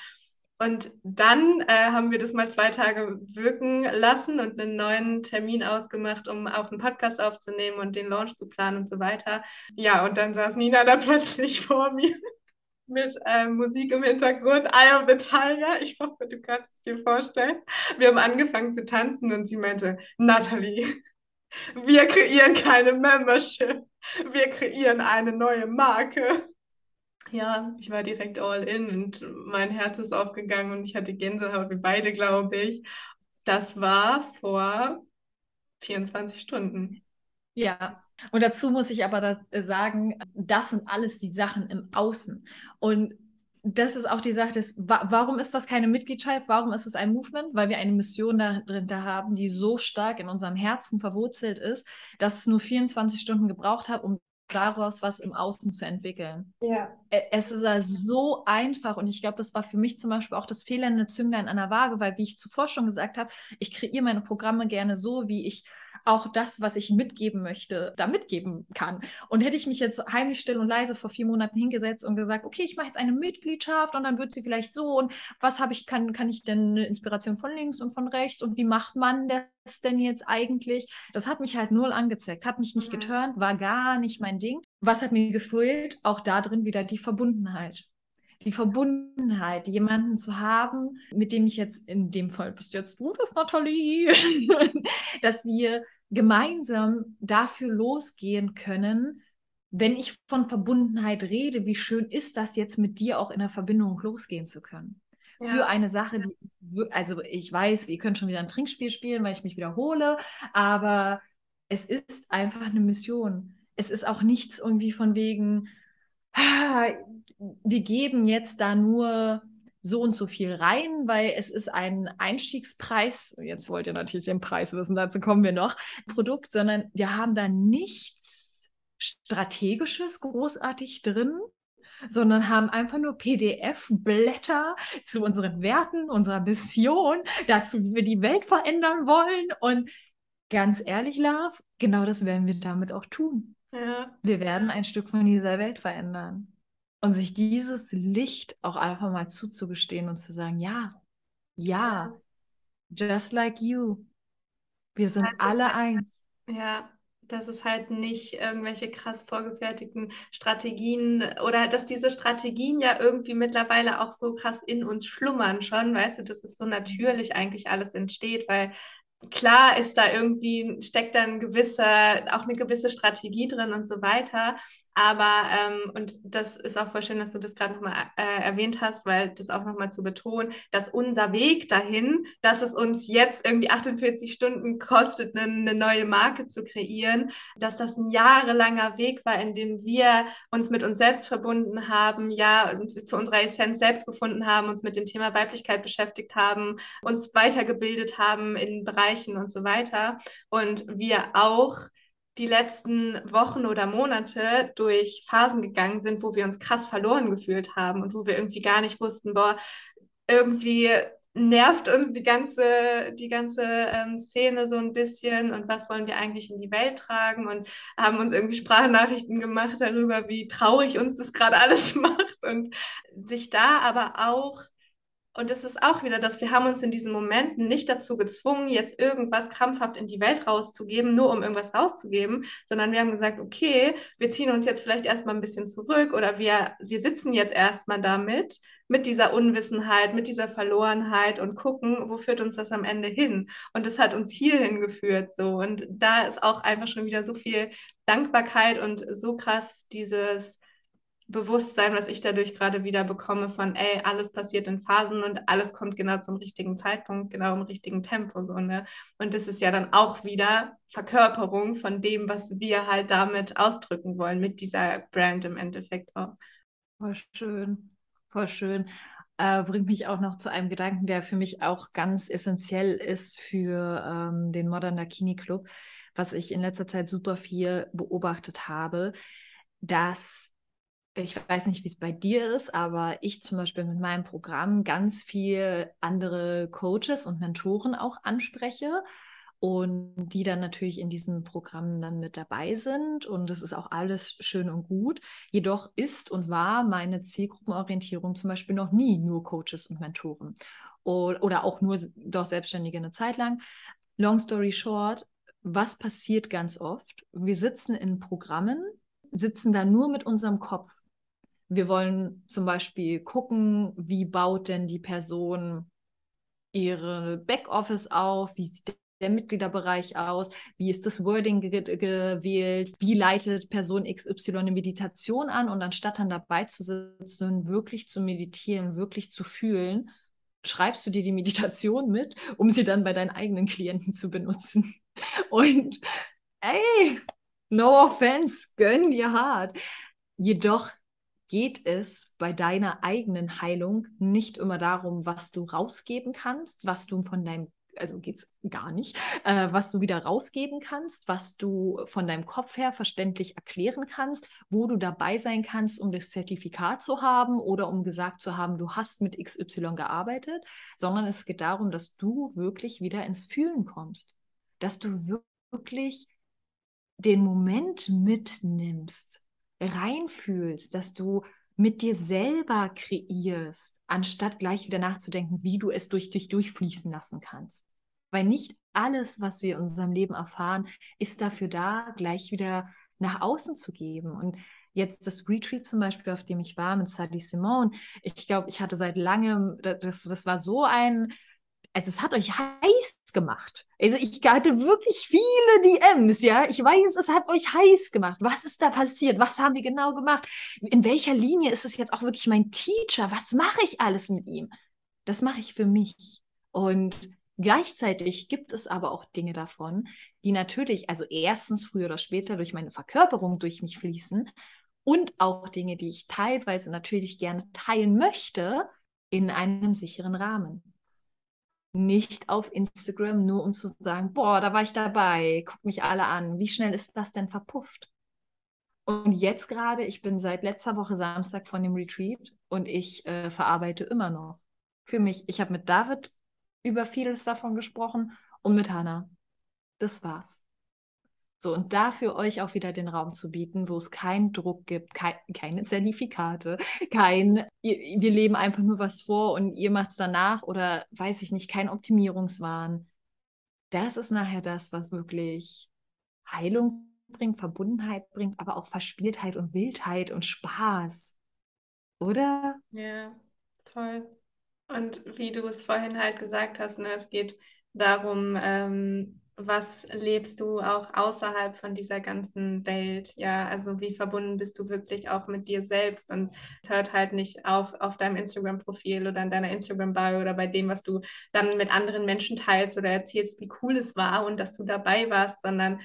Und dann äh, haben wir das mal zwei Tage wirken lassen und einen neuen Termin ausgemacht, um auch einen Podcast aufzunehmen und den Launch zu planen und so weiter. Ja, und dann saß Nina da plötzlich vor mir mit äh, Musik im Hintergrund, Eye of the Tiger. Ich hoffe, du kannst es dir vorstellen. Wir haben angefangen zu tanzen und sie meinte, Natalie, wir kreieren keine Membership. Wir kreieren eine neue Marke. Ja, ich war direkt all in und mein Herz ist aufgegangen und ich hatte Gänsehaut, wie beide, glaube ich. Das war vor 24 Stunden. Ja, und dazu muss ich aber das äh, sagen, das sind alles die Sachen im Außen. Und das ist auch die Sache, des, warum ist das keine Mitgliedschaft? Warum ist es ein Movement? Weil wir eine Mission dahinter haben, die so stark in unserem Herzen verwurzelt ist, dass es nur 24 Stunden gebraucht hat, um daraus was im Außen zu entwickeln. Ja. Es ist also so einfach und ich glaube, das war für mich zum Beispiel auch das fehlende Zünglein an der Waage, weil, wie ich zuvor schon gesagt habe, ich kreiere meine Programme gerne so, wie ich auch das, was ich mitgeben möchte, da mitgeben kann. Und hätte ich mich jetzt heimlich still und leise vor vier Monaten hingesetzt und gesagt, okay, ich mache jetzt eine Mitgliedschaft und dann wird sie vielleicht so und was habe ich, kann, kann ich denn eine Inspiration von links und von rechts und wie macht man das denn jetzt eigentlich? Das hat mich halt null angezeigt, hat mich nicht mhm. geturnt, war gar nicht mein Ding. Was hat mir gefehlt? Auch da drin wieder die Verbundenheit die Verbundenheit, jemanden zu haben, mit dem ich jetzt, in dem Fall bist jetzt du das, Nathalie, dass wir gemeinsam dafür losgehen können, wenn ich von Verbundenheit rede, wie schön ist das jetzt mit dir auch in der Verbindung losgehen zu können? Ja. Für eine Sache, die, also ich weiß, ihr könnt schon wieder ein Trinkspiel spielen, weil ich mich wiederhole, aber es ist einfach eine Mission. Es ist auch nichts irgendwie von wegen, wir geben jetzt da nur so und so viel rein, weil es ist ein Einstiegspreis, jetzt wollt ihr natürlich den Preis wissen, dazu kommen wir noch, Produkt, sondern wir haben da nichts Strategisches großartig drin, sondern haben einfach nur PDF-Blätter zu unseren Werten, unserer Mission, dazu, wie wir die Welt verändern wollen. Und ganz ehrlich, Love, genau das werden wir damit auch tun. Ja. Wir werden ein Stück von dieser Welt verändern. Und sich dieses Licht auch einfach mal zuzugestehen und zu sagen, ja, ja, just like you. Wir sind alle halt, eins. Ja, dass es halt nicht irgendwelche krass vorgefertigten Strategien oder dass diese Strategien ja irgendwie mittlerweile auch so krass in uns schlummern schon, weißt du, dass es so natürlich eigentlich alles entsteht, weil klar ist da irgendwie, steckt da ein gewisser, auch eine gewisse Strategie drin und so weiter. Aber, ähm, und das ist auch voll schön, dass du das gerade nochmal äh, erwähnt hast, weil das auch nochmal zu betonen, dass unser Weg dahin, dass es uns jetzt irgendwie 48 Stunden kostet, eine, eine neue Marke zu kreieren, dass das ein jahrelanger Weg war, in dem wir uns mit uns selbst verbunden haben, ja, zu unserer Essenz selbst gefunden haben, uns mit dem Thema Weiblichkeit beschäftigt haben, uns weitergebildet haben in Bereichen und so weiter. Und wir auch die letzten Wochen oder Monate durch Phasen gegangen sind, wo wir uns krass verloren gefühlt haben und wo wir irgendwie gar nicht wussten, boah, irgendwie nervt uns die ganze, die ganze ähm, Szene so ein bisschen und was wollen wir eigentlich in die Welt tragen und haben uns irgendwie Sprachnachrichten gemacht darüber, wie traurig uns das gerade alles macht und sich da aber auch und es ist auch wieder, dass wir haben uns in diesen Momenten nicht dazu gezwungen, jetzt irgendwas krampfhaft in die Welt rauszugeben, nur um irgendwas rauszugeben, sondern wir haben gesagt, okay, wir ziehen uns jetzt vielleicht erstmal ein bisschen zurück oder wir, wir sitzen jetzt erstmal damit, mit dieser Unwissenheit, mit dieser Verlorenheit und gucken, wo führt uns das am Ende hin. Und das hat uns hierhin geführt so. Und da ist auch einfach schon wieder so viel Dankbarkeit und so krass dieses Bewusstsein, was ich dadurch gerade wieder bekomme von, ey, alles passiert in Phasen und alles kommt genau zum richtigen Zeitpunkt, genau im richtigen Tempo, so, ne? Und das ist ja dann auch wieder Verkörperung von dem, was wir halt damit ausdrücken wollen, mit dieser Brand im Endeffekt auch. Voll schön, voll schön. Äh, bringt mich auch noch zu einem Gedanken, der für mich auch ganz essentiell ist für ähm, den Modern Dakini Club, was ich in letzter Zeit super viel beobachtet habe, dass ich weiß nicht, wie es bei dir ist, aber ich zum Beispiel mit meinem Programm ganz viel andere Coaches und Mentoren auch anspreche und die dann natürlich in diesem Programm dann mit dabei sind und das ist auch alles schön und gut. Jedoch ist und war meine Zielgruppenorientierung zum Beispiel noch nie nur Coaches und Mentoren oder auch nur doch Selbstständige eine Zeit lang. Long story short, was passiert ganz oft? Wir sitzen in Programmen, sitzen da nur mit unserem Kopf wir wollen zum Beispiel gucken, wie baut denn die Person ihre Backoffice auf, wie sieht der Mitgliederbereich aus, wie ist das Wording ge gewählt, wie leitet Person XY eine Meditation an und anstatt dann dabei zu sitzen, wirklich zu meditieren, wirklich zu fühlen, schreibst du dir die Meditation mit, um sie dann bei deinen eigenen Klienten zu benutzen. Und ey, no offense, gönn dir hart. Jedoch geht es bei deiner eigenen Heilung nicht immer darum, was du rausgeben kannst, was du von deinem also geht es gar nicht, äh, was du wieder rausgeben kannst, was du von deinem Kopf her verständlich erklären kannst, wo du dabei sein kannst, um das Zertifikat zu haben oder um gesagt zu haben, du hast mit XY gearbeitet, sondern es geht darum, dass du wirklich wieder ins Fühlen kommst, dass du wirklich den Moment mitnimmst, reinfühlst, dass du mit dir selber kreierst, anstatt gleich wieder nachzudenken, wie du es durch dich durchfließen lassen kannst. Weil nicht alles, was wir in unserem Leben erfahren, ist dafür da, gleich wieder nach außen zu geben. Und jetzt das Retreat zum Beispiel, auf dem ich war mit Sadie Simone, ich glaube, ich hatte seit langem, das, das war so ein also es hat euch heiß gemacht. Also ich hatte wirklich viele DMs, ja. Ich weiß, es hat euch heiß gemacht. Was ist da passiert? Was haben wir genau gemacht? In welcher Linie ist es jetzt auch wirklich mein Teacher? Was mache ich alles mit ihm? Das mache ich für mich. Und Gleichzeitig gibt es aber auch Dinge davon, die natürlich, also erstens früher oder später durch meine Verkörperung durch mich fließen und auch Dinge, die ich teilweise natürlich gerne teilen möchte, in einem sicheren Rahmen. Nicht auf Instagram, nur um zu sagen, boah, da war ich dabei, guck mich alle an. Wie schnell ist das denn verpufft? Und jetzt gerade, ich bin seit letzter Woche Samstag von dem Retreat und ich äh, verarbeite immer noch. Für mich, ich habe mit David über vieles davon gesprochen und mit Hannah. Das war's. So, und dafür euch auch wieder den Raum zu bieten, wo es keinen Druck gibt, kein, keine Zertifikate, kein, ihr, wir leben einfach nur was vor und ihr macht es danach oder weiß ich nicht, kein Optimierungswahn. Das ist nachher das, was wirklich Heilung bringt, Verbundenheit bringt, aber auch Verspieltheit und Wildheit und Spaß. Oder? Ja, voll. Und wie du es vorhin halt gesagt hast, ne, es geht darum, ähm, was lebst du auch außerhalb von dieser ganzen Welt? Ja, also wie verbunden bist du wirklich auch mit dir selbst und hört halt nicht auf auf deinem Instagram-Profil oder in deiner Instagram-Bio oder bei dem, was du dann mit anderen Menschen teilst oder erzählst, wie cool es war und dass du dabei warst, sondern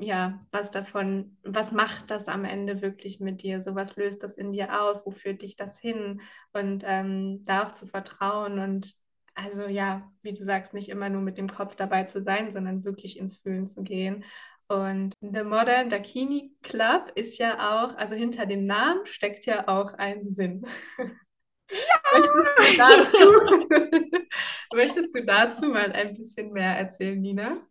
ja, was davon, was macht das am Ende wirklich mit dir? So was löst das in dir aus? Wo führt dich das hin? Und ähm, da auch zu vertrauen und also ja, wie du sagst, nicht immer nur mit dem Kopf dabei zu sein, sondern wirklich ins Fühlen zu gehen. Und The Modern Dakini Club ist ja auch, also hinter dem Namen steckt ja auch ein Sinn. Möchtest, du dazu, möchtest du dazu mal ein bisschen mehr erzählen, Nina?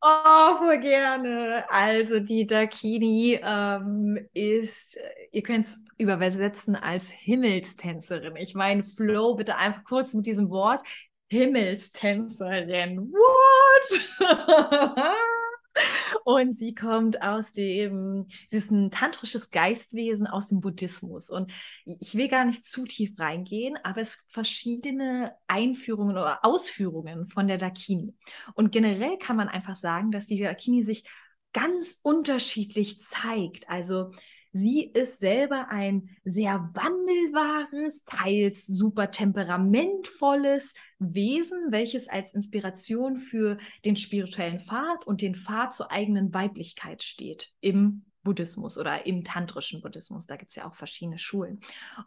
Oh, voll gerne. Also die Dakini ähm, ist, ihr könnt es übersetzen als Himmelstänzerin. Ich meine, Flo, bitte einfach kurz mit diesem Wort. Himmelstänzerin. What? Und sie kommt aus dem, sie ist ein tantrisches Geistwesen aus dem Buddhismus. Und ich will gar nicht zu tief reingehen, aber es gibt verschiedene Einführungen oder Ausführungen von der Dakini. Und generell kann man einfach sagen, dass die Dakini sich ganz unterschiedlich zeigt. Also Sie ist selber ein sehr wandelbares, teils super temperamentvolles Wesen, welches als Inspiration für den spirituellen Pfad und den Pfad zur eigenen Weiblichkeit steht im Buddhismus oder im tantrischen Buddhismus. Da gibt es ja auch verschiedene Schulen.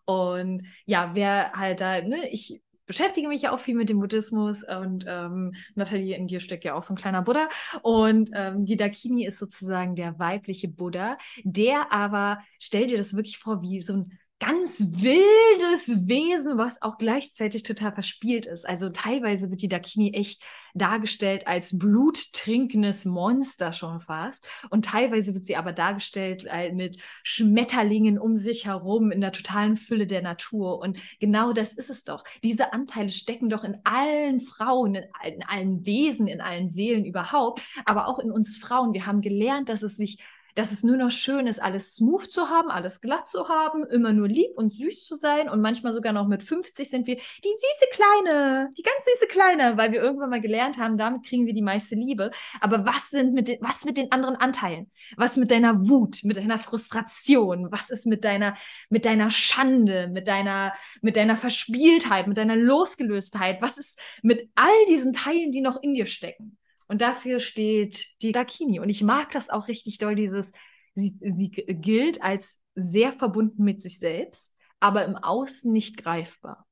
Und ja, wer halt da, ne, ich beschäftige mich ja auch viel mit dem Buddhismus und ähm, Nathalie, in dir steckt ja auch so ein kleiner Buddha. Und ähm, die Dakini ist sozusagen der weibliche Buddha, der aber, stell dir das wirklich vor, wie so ein ganz wildes Wesen, was auch gleichzeitig total verspielt ist. Also teilweise wird die Dakini echt dargestellt als bluttrinkendes Monster schon fast. Und teilweise wird sie aber dargestellt mit Schmetterlingen um sich herum in der totalen Fülle der Natur. Und genau das ist es doch. Diese Anteile stecken doch in allen Frauen, in, in allen Wesen, in allen Seelen überhaupt, aber auch in uns Frauen. Wir haben gelernt, dass es sich dass es nur noch schön ist, alles smooth zu haben, alles glatt zu haben, immer nur lieb und süß zu sein und manchmal sogar noch mit 50 sind wir die süße Kleine, die ganz süße Kleine, weil wir irgendwann mal gelernt haben, damit kriegen wir die meiste Liebe. Aber was sind mit den, was mit den anderen Anteilen? Was mit deiner Wut, mit deiner Frustration? Was ist mit deiner, mit deiner Schande, mit deiner, mit deiner Verspieltheit, mit deiner Losgelöstheit? Was ist mit all diesen Teilen, die noch in dir stecken? Und dafür steht die Dakini. Und ich mag das auch richtig doll, dieses, sie, sie gilt als sehr verbunden mit sich selbst, aber im Außen nicht greifbar.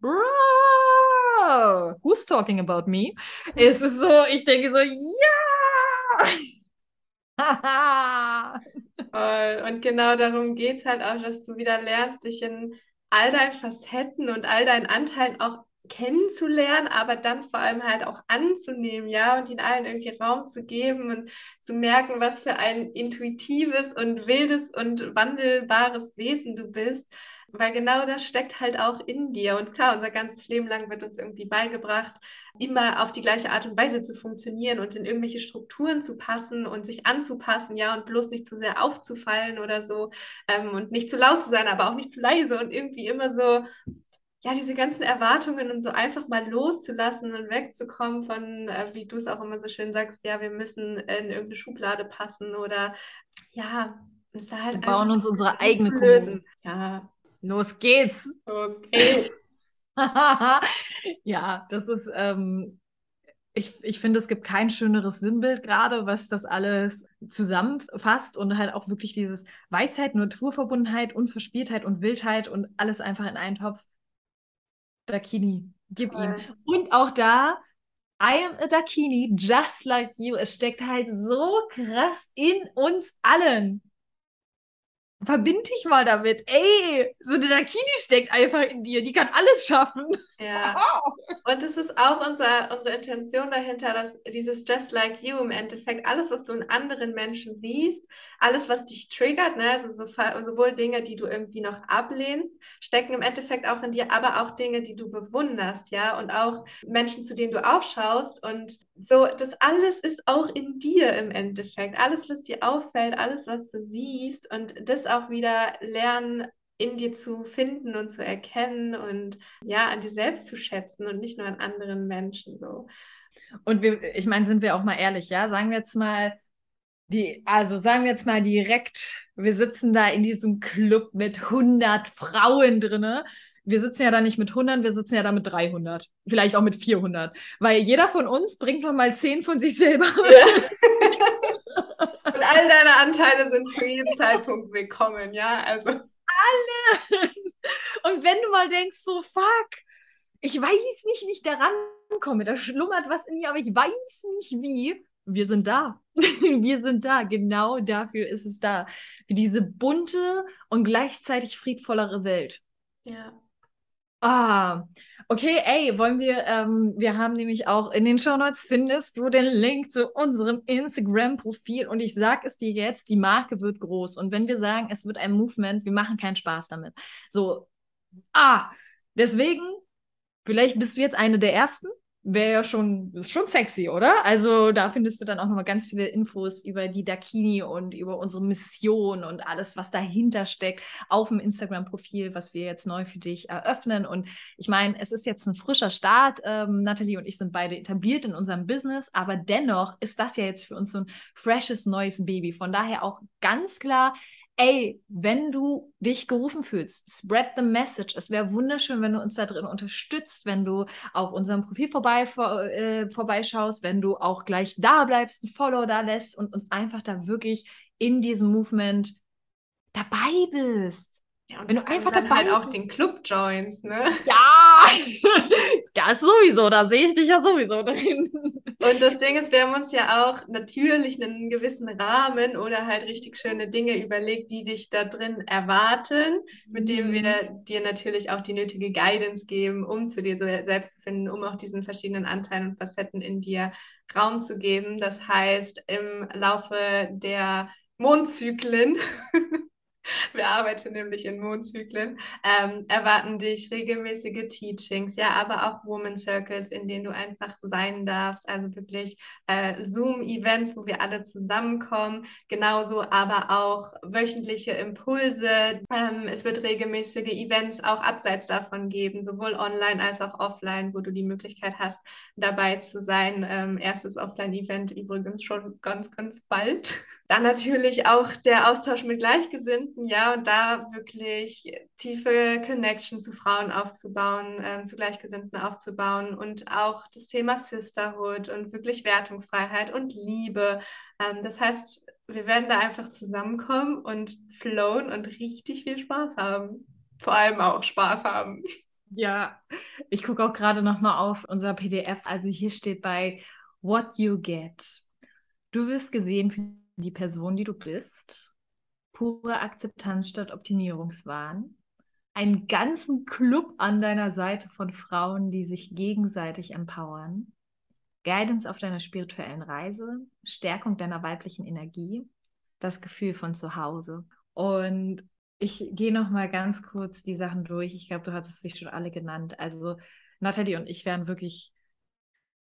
Bro! Who's talking about me? Es ist so, ich denke so, ja! und genau darum geht es halt auch, dass du wieder lernst, dich in all deinen Facetten und all deinen Anteilen auch kennenzulernen, aber dann vor allem halt auch anzunehmen, ja, und ihnen allen irgendwie Raum zu geben und zu merken, was für ein intuitives und wildes und wandelbares Wesen du bist. Weil genau das steckt halt auch in dir. Und klar, unser ganzes Leben lang wird uns irgendwie beigebracht, immer auf die gleiche Art und Weise zu funktionieren und in irgendwelche Strukturen zu passen und sich anzupassen, ja, und bloß nicht zu sehr aufzufallen oder so ähm, und nicht zu laut zu sein, aber auch nicht zu leise und irgendwie immer so ja, diese ganzen Erwartungen und so einfach mal loszulassen und wegzukommen von, äh, wie du es auch immer so schön sagst, ja, wir müssen in irgendeine Schublade passen oder ja, es ist halt wir bauen uns unsere eigene lösen. Ja, los geht's. Los geht's. ja, das ist, ähm, ich, ich finde, es gibt kein schöneres Sinnbild gerade, was das alles zusammenfasst und halt auch wirklich dieses Weisheit, Naturverbundenheit, Unverspieltheit und Wildheit und alles einfach in einen Topf Dakini. Gib Voll. ihm. Und auch da, I am a Dakini, just like you. Es steckt halt so krass in uns allen. Verbind dich mal damit. Ey, so eine Dakini steckt einfach in dir. Die kann alles schaffen. Ja. Und es ist auch unser, unsere Intention dahinter, dass dieses Just Like You im Endeffekt, alles, was du in anderen Menschen siehst, alles, was dich triggert, ne, also so, sowohl Dinge, die du irgendwie noch ablehnst, stecken im Endeffekt auch in dir, aber auch Dinge, die du bewunderst, ja, und auch Menschen, zu denen du aufschaust. Und so, das alles ist auch in dir im Endeffekt. Alles, was dir auffällt, alles, was du siehst und das auch wieder lernen, in dir zu finden und zu erkennen und ja, an dir selbst zu schätzen und nicht nur an anderen Menschen so. Und wir, ich meine, sind wir auch mal ehrlich, ja? Sagen wir jetzt mal, die, also sagen wir jetzt mal direkt, wir sitzen da in diesem Club mit 100 Frauen drinne. Wir sitzen ja da nicht mit 100, wir sitzen ja da mit 300. Vielleicht auch mit 400. Weil jeder von uns bringt noch mal 10 von sich selber. Ja. All deine Anteile sind zu jedem Zeitpunkt willkommen, ja? Also alle. Und wenn du mal denkst, so fuck, ich weiß nicht, wie ich da rankomme, da schlummert was in mir, aber ich weiß nicht wie. Wir sind da. Wir sind da. Genau dafür ist es da. Für diese bunte und gleichzeitig friedvollere Welt. Ja. Ah, okay, ey, wollen wir, ähm, wir haben nämlich auch in den Show Notes findest du den Link zu unserem Instagram-Profil und ich sag es dir jetzt, die Marke wird groß und wenn wir sagen, es wird ein Movement, wir machen keinen Spaß damit. So, ah, deswegen, vielleicht bist du jetzt eine der Ersten, wäre ja schon, ist schon sexy, oder? Also da findest du dann auch nochmal ganz viele Infos über die Dakini und über unsere Mission und alles, was dahinter steckt, auf dem Instagram-Profil, was wir jetzt neu für dich eröffnen. Und ich meine, es ist jetzt ein frischer Start. Ähm, Nathalie und ich sind beide etabliert in unserem Business, aber dennoch ist das ja jetzt für uns so ein freshes neues Baby. Von daher auch ganz klar, ey, wenn du dich gerufen fühlst, spread the message. Es wäre wunderschön, wenn du uns da drin unterstützt, wenn du auf unserem Profil vorbei, vor, äh, vorbeischaust, wenn du auch gleich da bleibst, ein Follow da lässt und uns einfach da wirklich in diesem Movement dabei bist. Ja, und wenn du einfach dabei halt auch den Club joins, ne? Ja, das sowieso, da sehe ich dich ja sowieso drin. Und das Ding ist, wir haben uns ja auch natürlich einen gewissen Rahmen oder halt richtig schöne Dinge überlegt, die dich da drin erwarten, mit dem wir mhm. dir natürlich auch die nötige Guidance geben, um zu dir selbst zu finden, um auch diesen verschiedenen Anteilen und Facetten in dir Raum zu geben. Das heißt, im Laufe der Mondzyklen wir arbeiten nämlich in Mondzyklen, ähm, erwarten dich regelmäßige Teachings, ja, aber auch Woman Circles, in denen du einfach sein darfst, also wirklich äh, Zoom-Events, wo wir alle zusammenkommen, genauso aber auch wöchentliche Impulse. Ähm, es wird regelmäßige Events auch abseits davon geben, sowohl online als auch offline, wo du die Möglichkeit hast, dabei zu sein. Ähm, erstes Offline-Event übrigens schon ganz, ganz bald. Dann natürlich auch der Austausch mit Gleichgesinnten, ja, und da wirklich tiefe Connection zu Frauen aufzubauen, ähm, zu Gleichgesinnten aufzubauen und auch das Thema Sisterhood und wirklich Wertungsfreiheit und Liebe. Ähm, das heißt, wir werden da einfach zusammenkommen und flowen und richtig viel Spaß haben. Vor allem auch Spaß haben. Ja, ich gucke auch gerade nochmal auf unser PDF. Also hier steht bei What You Get. Du wirst gesehen für die Person, die du bist, pure Akzeptanz statt Optimierungswahn, einen ganzen Club an deiner Seite von Frauen, die sich gegenseitig empowern, Guidance auf deiner spirituellen Reise, Stärkung deiner weiblichen Energie, das Gefühl von Zuhause. Und ich gehe noch mal ganz kurz die Sachen durch. Ich glaube, du hattest sie schon alle genannt. Also Nathalie und ich wären wirklich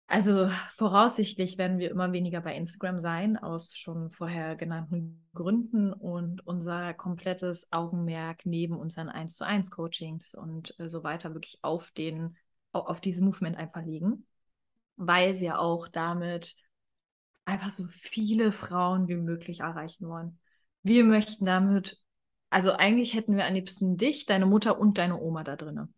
Also voraussichtlich werden wir immer weniger bei Instagram sein, aus schon vorher genannten Gründen und unser komplettes Augenmerk neben unseren 1 zu 1 Coachings und äh, so weiter wirklich auf den, auf dieses Movement einfach liegen, weil wir auch damit einfach so viele Frauen wie möglich erreichen wollen. Wir möchten damit, also eigentlich hätten wir am liebsten dich, deine Mutter und deine Oma da drin.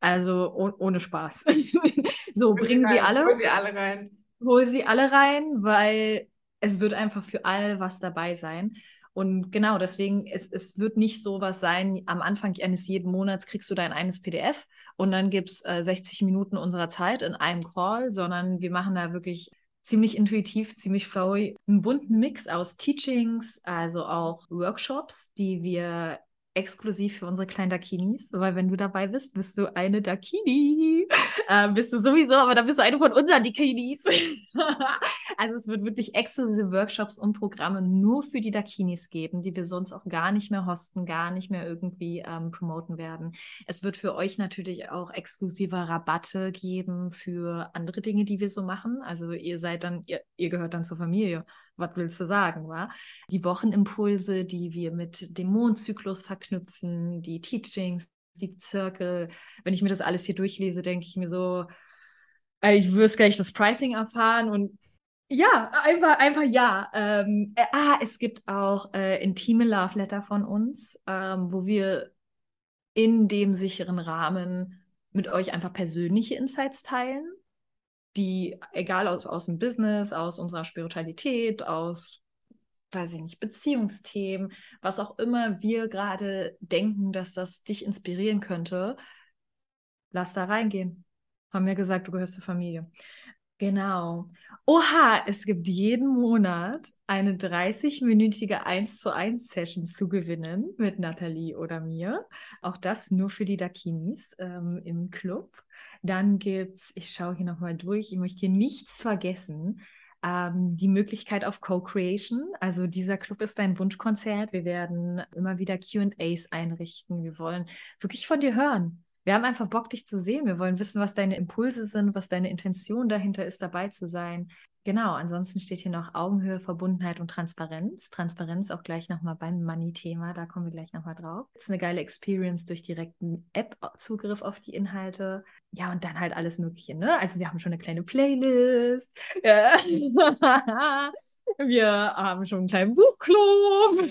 Also oh, ohne Spaß. so, bringen sie, alle. Hol sie alle rein. Hol sie alle rein, weil es wird einfach für alle was dabei sein. Und genau, deswegen, es, es wird nicht so was sein, am Anfang eines jeden Monats kriegst du dein eines PDF und dann gibt es äh, 60 Minuten unserer Zeit in einem Call, sondern wir machen da wirklich ziemlich intuitiv, ziemlich flowy, einen bunten Mix aus Teachings, also auch Workshops, die wir exklusiv für unsere kleinen Dakinis, weil wenn du dabei bist, bist du eine Dakini. Äh, bist du sowieso, aber dann bist du eine von unseren Dakinis. also es wird wirklich exklusive Workshops und Programme nur für die Dakinis geben, die wir sonst auch gar nicht mehr hosten, gar nicht mehr irgendwie ähm, promoten werden. Es wird für euch natürlich auch exklusive Rabatte geben für andere Dinge, die wir so machen. Also ihr seid dann, ihr, ihr gehört dann zur Familie was willst du sagen, wa? Die Wochenimpulse, die wir mit dem Mondzyklus verknüpfen, die Teachings, die Zirkel. Wenn ich mir das alles hier durchlese, denke ich mir so, ich würde gleich das Pricing erfahren und ja, einfach, einfach ja. Ähm, äh, ah, es gibt auch äh, intime Love Letter von uns, ähm, wo wir in dem sicheren Rahmen mit euch einfach persönliche Insights teilen die, egal aus, aus dem Business, aus unserer Spiritualität, aus, weiß ich nicht, Beziehungsthemen, was auch immer wir gerade denken, dass das dich inspirieren könnte, lass da reingehen. Haben wir gesagt, du gehörst zur Familie. Genau. Oha, es gibt jeden Monat eine 30-minütige 1 zu 1 Session zu gewinnen mit Nathalie oder mir. Auch das nur für die Dakinis ähm, im Club. Dann gibt es, ich schaue hier nochmal durch, ich möchte hier nichts vergessen, ähm, die Möglichkeit auf Co-Creation. Also dieser Club ist dein Wunschkonzert. Wir werden immer wieder QAs einrichten. Wir wollen wirklich von dir hören. Wir haben einfach Bock, dich zu sehen. Wir wollen wissen, was deine Impulse sind, was deine Intention dahinter ist, dabei zu sein. Genau, ansonsten steht hier noch Augenhöhe, Verbundenheit und Transparenz. Transparenz auch gleich nochmal beim Money-Thema, da kommen wir gleich nochmal drauf. Das ist eine geile Experience durch direkten App-Zugriff auf die Inhalte. Ja, und dann halt alles Mögliche, ne? Also wir haben schon eine kleine Playlist. Ja. wir haben schon einen kleinen Buchclub.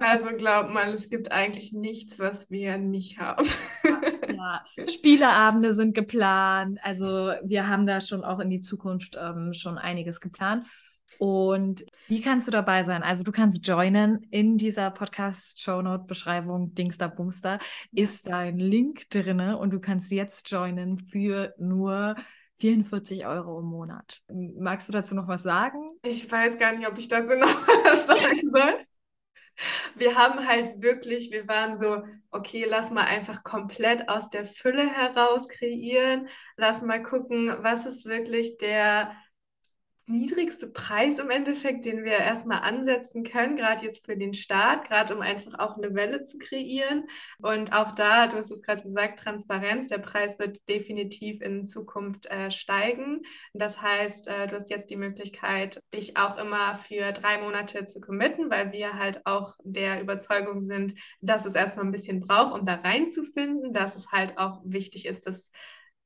Also glaub mal, es gibt eigentlich nichts, was wir nicht haben. Ja, Spieleabende sind geplant. Also wir haben da schon auch in die Zukunft ähm, schon einiges geplant. Und wie kannst du dabei sein? Also du kannst joinen in dieser Podcast-Shownote-Beschreibung, Dingster Bumster, ist dein Link drin und du kannst jetzt joinen für nur 44 Euro im Monat. Magst du dazu noch was sagen? Ich weiß gar nicht, ob ich dazu noch was sagen soll wir haben halt wirklich, wir waren so, okay, lass mal einfach komplett aus der Fülle heraus kreieren. Lass mal gucken, was ist wirklich der niedrigste Preis im Endeffekt, den wir erstmal ansetzen können, gerade jetzt für den Start, gerade um einfach auch eine Welle zu kreieren. Und auch da, du hast es gerade gesagt, Transparenz, der Preis wird definitiv in Zukunft äh, steigen. Das heißt, äh, du hast jetzt die Möglichkeit, dich auch immer für drei Monate zu committen, weil wir halt auch der Überzeugung sind, dass es erstmal ein bisschen braucht, um da reinzufinden, dass es halt auch wichtig ist, dass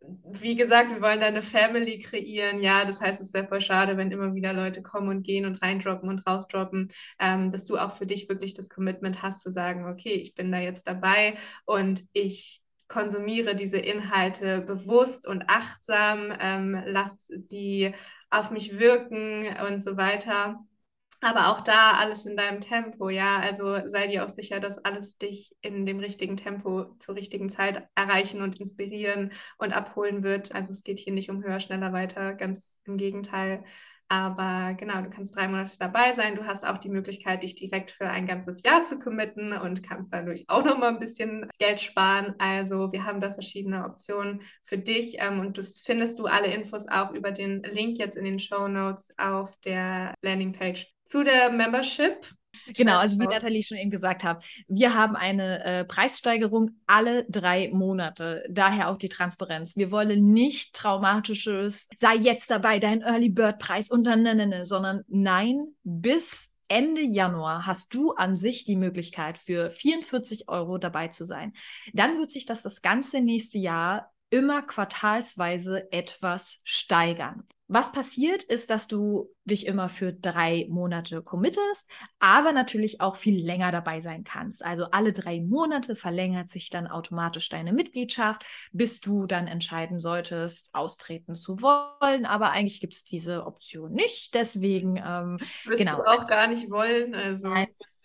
wie gesagt, wir wollen da eine Family kreieren. Ja, das heißt, es wäre voll schade, wenn immer wieder Leute kommen und gehen und reindroppen und rausdroppen, ähm, dass du auch für dich wirklich das Commitment hast zu sagen, okay, ich bin da jetzt dabei und ich konsumiere diese Inhalte bewusst und achtsam, ähm, lass sie auf mich wirken und so weiter. Aber auch da alles in deinem Tempo, ja. Also sei dir auch sicher, dass alles dich in dem richtigen Tempo zur richtigen Zeit erreichen und inspirieren und abholen wird. Also es geht hier nicht um höher, schneller, weiter, ganz im Gegenteil. Aber genau, du kannst drei Monate dabei sein. Du hast auch die Möglichkeit, dich direkt für ein ganzes Jahr zu committen und kannst dadurch auch noch mal ein bisschen Geld sparen. Also wir haben da verschiedene Optionen für dich ähm, und das findest du alle Infos auch über den Link jetzt in den Show Notes auf der Landingpage zu der Membership. Genau, also wie Nathalie schon eben gesagt hat, wir haben eine äh, Preissteigerung alle drei Monate. Daher auch die Transparenz. Wir wollen nicht traumatisches, sei jetzt dabei, dein Early Bird Preis und dann, ne, ne, ne, sondern nein, bis Ende Januar hast du an sich die Möglichkeit, für 44 Euro dabei zu sein. Dann wird sich das das ganze nächste Jahr immer quartalsweise etwas steigern. Was passiert, ist, dass du dich immer für drei Monate committest, aber natürlich auch viel länger dabei sein kannst. Also alle drei Monate verlängert sich dann automatisch deine Mitgliedschaft, bis du dann entscheiden solltest, austreten zu wollen. Aber eigentlich gibt es diese Option nicht. Deswegen ähm, wirst genau. du auch gar nicht wollen. Also. Nein, wirst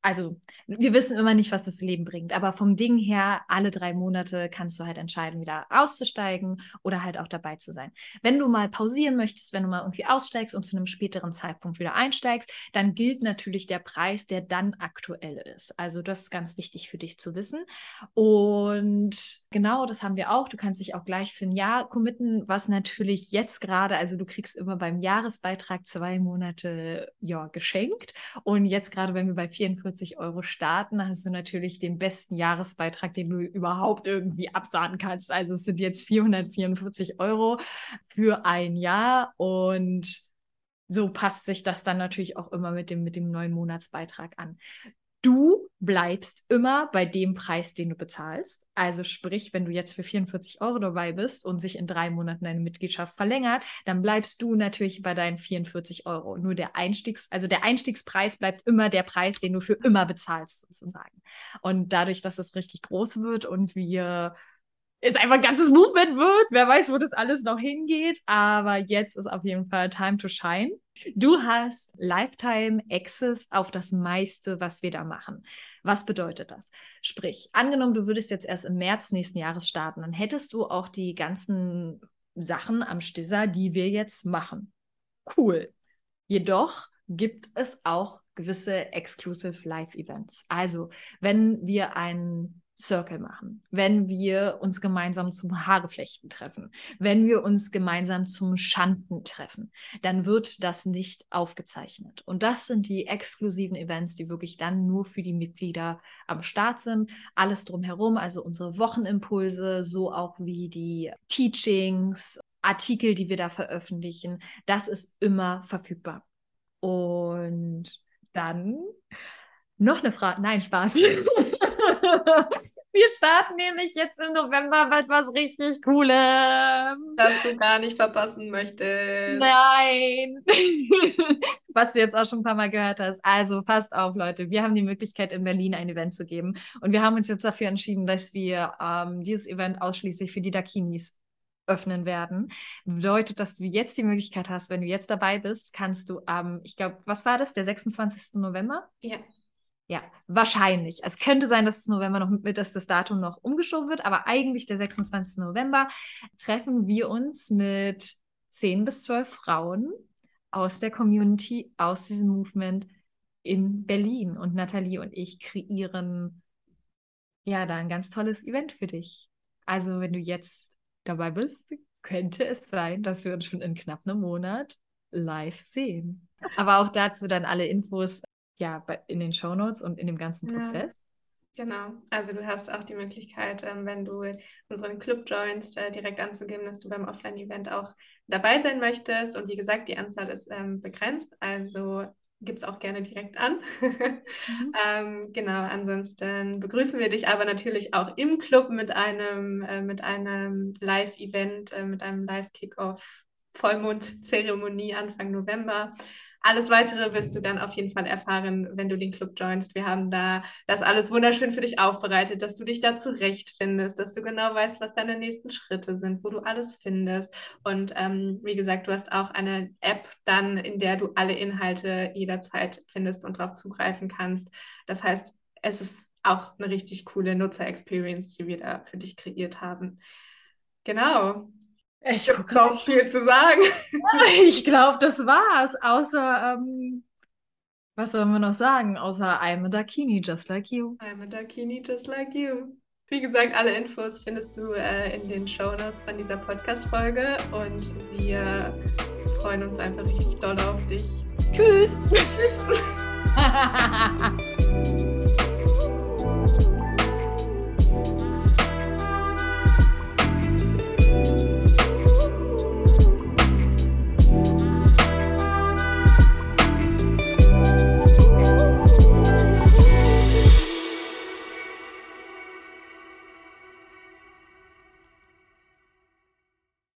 also wir wissen immer nicht, was das Leben bringt, aber vom Ding her, alle drei Monate kannst du halt entscheiden, wieder auszusteigen oder halt auch dabei zu sein. Wenn du mal pausieren möchtest, wenn du mal irgendwie aussteigst und zu einem späteren Zeitpunkt wieder einsteigst, dann gilt natürlich der Preis, der dann aktuell ist. Also das ist ganz wichtig für dich zu wissen. Und genau, das haben wir auch. Du kannst dich auch gleich für ein Jahr committen, was natürlich jetzt gerade, also du kriegst immer beim Jahresbeitrag zwei Monate ja geschenkt. Und jetzt gerade, wenn wir bei 44 Euro starten, hast du natürlich den besten Jahresbeitrag, den du überhaupt irgendwie absahnen kannst. Also es sind jetzt 444 Euro für ein Jahr und so passt sich das dann natürlich auch immer mit dem, mit dem neuen Monatsbeitrag an. Du bleibst immer bei dem Preis, den du bezahlst. Also sprich, wenn du jetzt für 44 Euro dabei bist und sich in drei Monaten deine Mitgliedschaft verlängert, dann bleibst du natürlich bei deinen 44 Euro. Nur der Einstiegs, also der Einstiegspreis bleibt immer der Preis, den du für immer bezahlst, sozusagen. Und dadurch, dass es richtig groß wird und wir es einfach ein ganzes Movement wird. Wer weiß, wo das alles noch hingeht. Aber jetzt ist auf jeden Fall Time to Shine. Du hast Lifetime Access auf das meiste, was wir da machen. Was bedeutet das? Sprich, angenommen, du würdest jetzt erst im März nächsten Jahres starten, dann hättest du auch die ganzen Sachen am Stisser, die wir jetzt machen. Cool. Jedoch gibt es auch gewisse Exclusive Live Events. Also, wenn wir einen Circle machen, wenn wir uns gemeinsam zum Haareflechten treffen, wenn wir uns gemeinsam zum Schanden treffen, dann wird das nicht aufgezeichnet. Und das sind die exklusiven Events, die wirklich dann nur für die Mitglieder am Start sind. Alles drumherum, also unsere Wochenimpulse, so auch wie die Teachings, Artikel, die wir da veröffentlichen, das ist immer verfügbar. Und dann noch eine Frage. Nein, Spaß. Wir starten nämlich jetzt im November mit was richtig Coolem. Das du gar nicht verpassen möchtest. Nein. was du jetzt auch schon ein paar Mal gehört hast. Also passt auf, Leute. Wir haben die Möglichkeit, in Berlin ein Event zu geben. Und wir haben uns jetzt dafür entschieden, dass wir ähm, dieses Event ausschließlich für die Dakinis öffnen werden. Bedeutet, dass du jetzt die Möglichkeit hast, wenn du jetzt dabei bist, kannst du am, ähm, ich glaube, was war das, der 26. November? Ja. Ja, wahrscheinlich. Es könnte sein, dass, das November noch, dass das Datum noch umgeschoben wird, aber eigentlich der 26. November treffen wir uns mit 10 bis 12 Frauen aus der Community, aus diesem Movement in Berlin. Und Nathalie und ich kreieren ja da ein ganz tolles Event für dich. Also, wenn du jetzt dabei bist, könnte es sein, dass wir uns schon in knapp einem Monat live sehen. Aber auch dazu dann alle Infos ja, in den Shownotes und in dem ganzen Prozess. Ja, genau. Also du hast auch die Möglichkeit, ähm, wenn du unseren Club joinst, äh, direkt anzugeben, dass du beim Offline-Event auch dabei sein möchtest. Und wie gesagt, die Anzahl ist ähm, begrenzt. Also gib es auch gerne direkt an. mhm. ähm, genau, ansonsten begrüßen wir dich aber natürlich auch im Club mit einem, äh, mit einem Live-Event, äh, mit einem Live-Kickoff, Vollmond-Zeremonie Anfang November. Alles weitere wirst du dann auf jeden Fall erfahren, wenn du den Club joinst. Wir haben da das alles wunderschön für dich aufbereitet, dass du dich da zurechtfindest, dass du genau weißt, was deine nächsten Schritte sind, wo du alles findest. Und ähm, wie gesagt, du hast auch eine App dann, in der du alle Inhalte jederzeit findest und darauf zugreifen kannst. Das heißt, es ist auch eine richtig coole Nutzer-Experience, die wir da für dich kreiert haben. Genau. Ich noch viel zu sagen. ich glaube, das war's. Außer, ähm, was sollen wir noch sagen? Außer I'm a Dakini, just like you. I'm a Dakini, just like you. Wie gesagt, alle Infos findest du äh, in den Show Notes von dieser Podcast-Folge und wir freuen uns einfach richtig doll auf dich. Tschüss. Tschüss.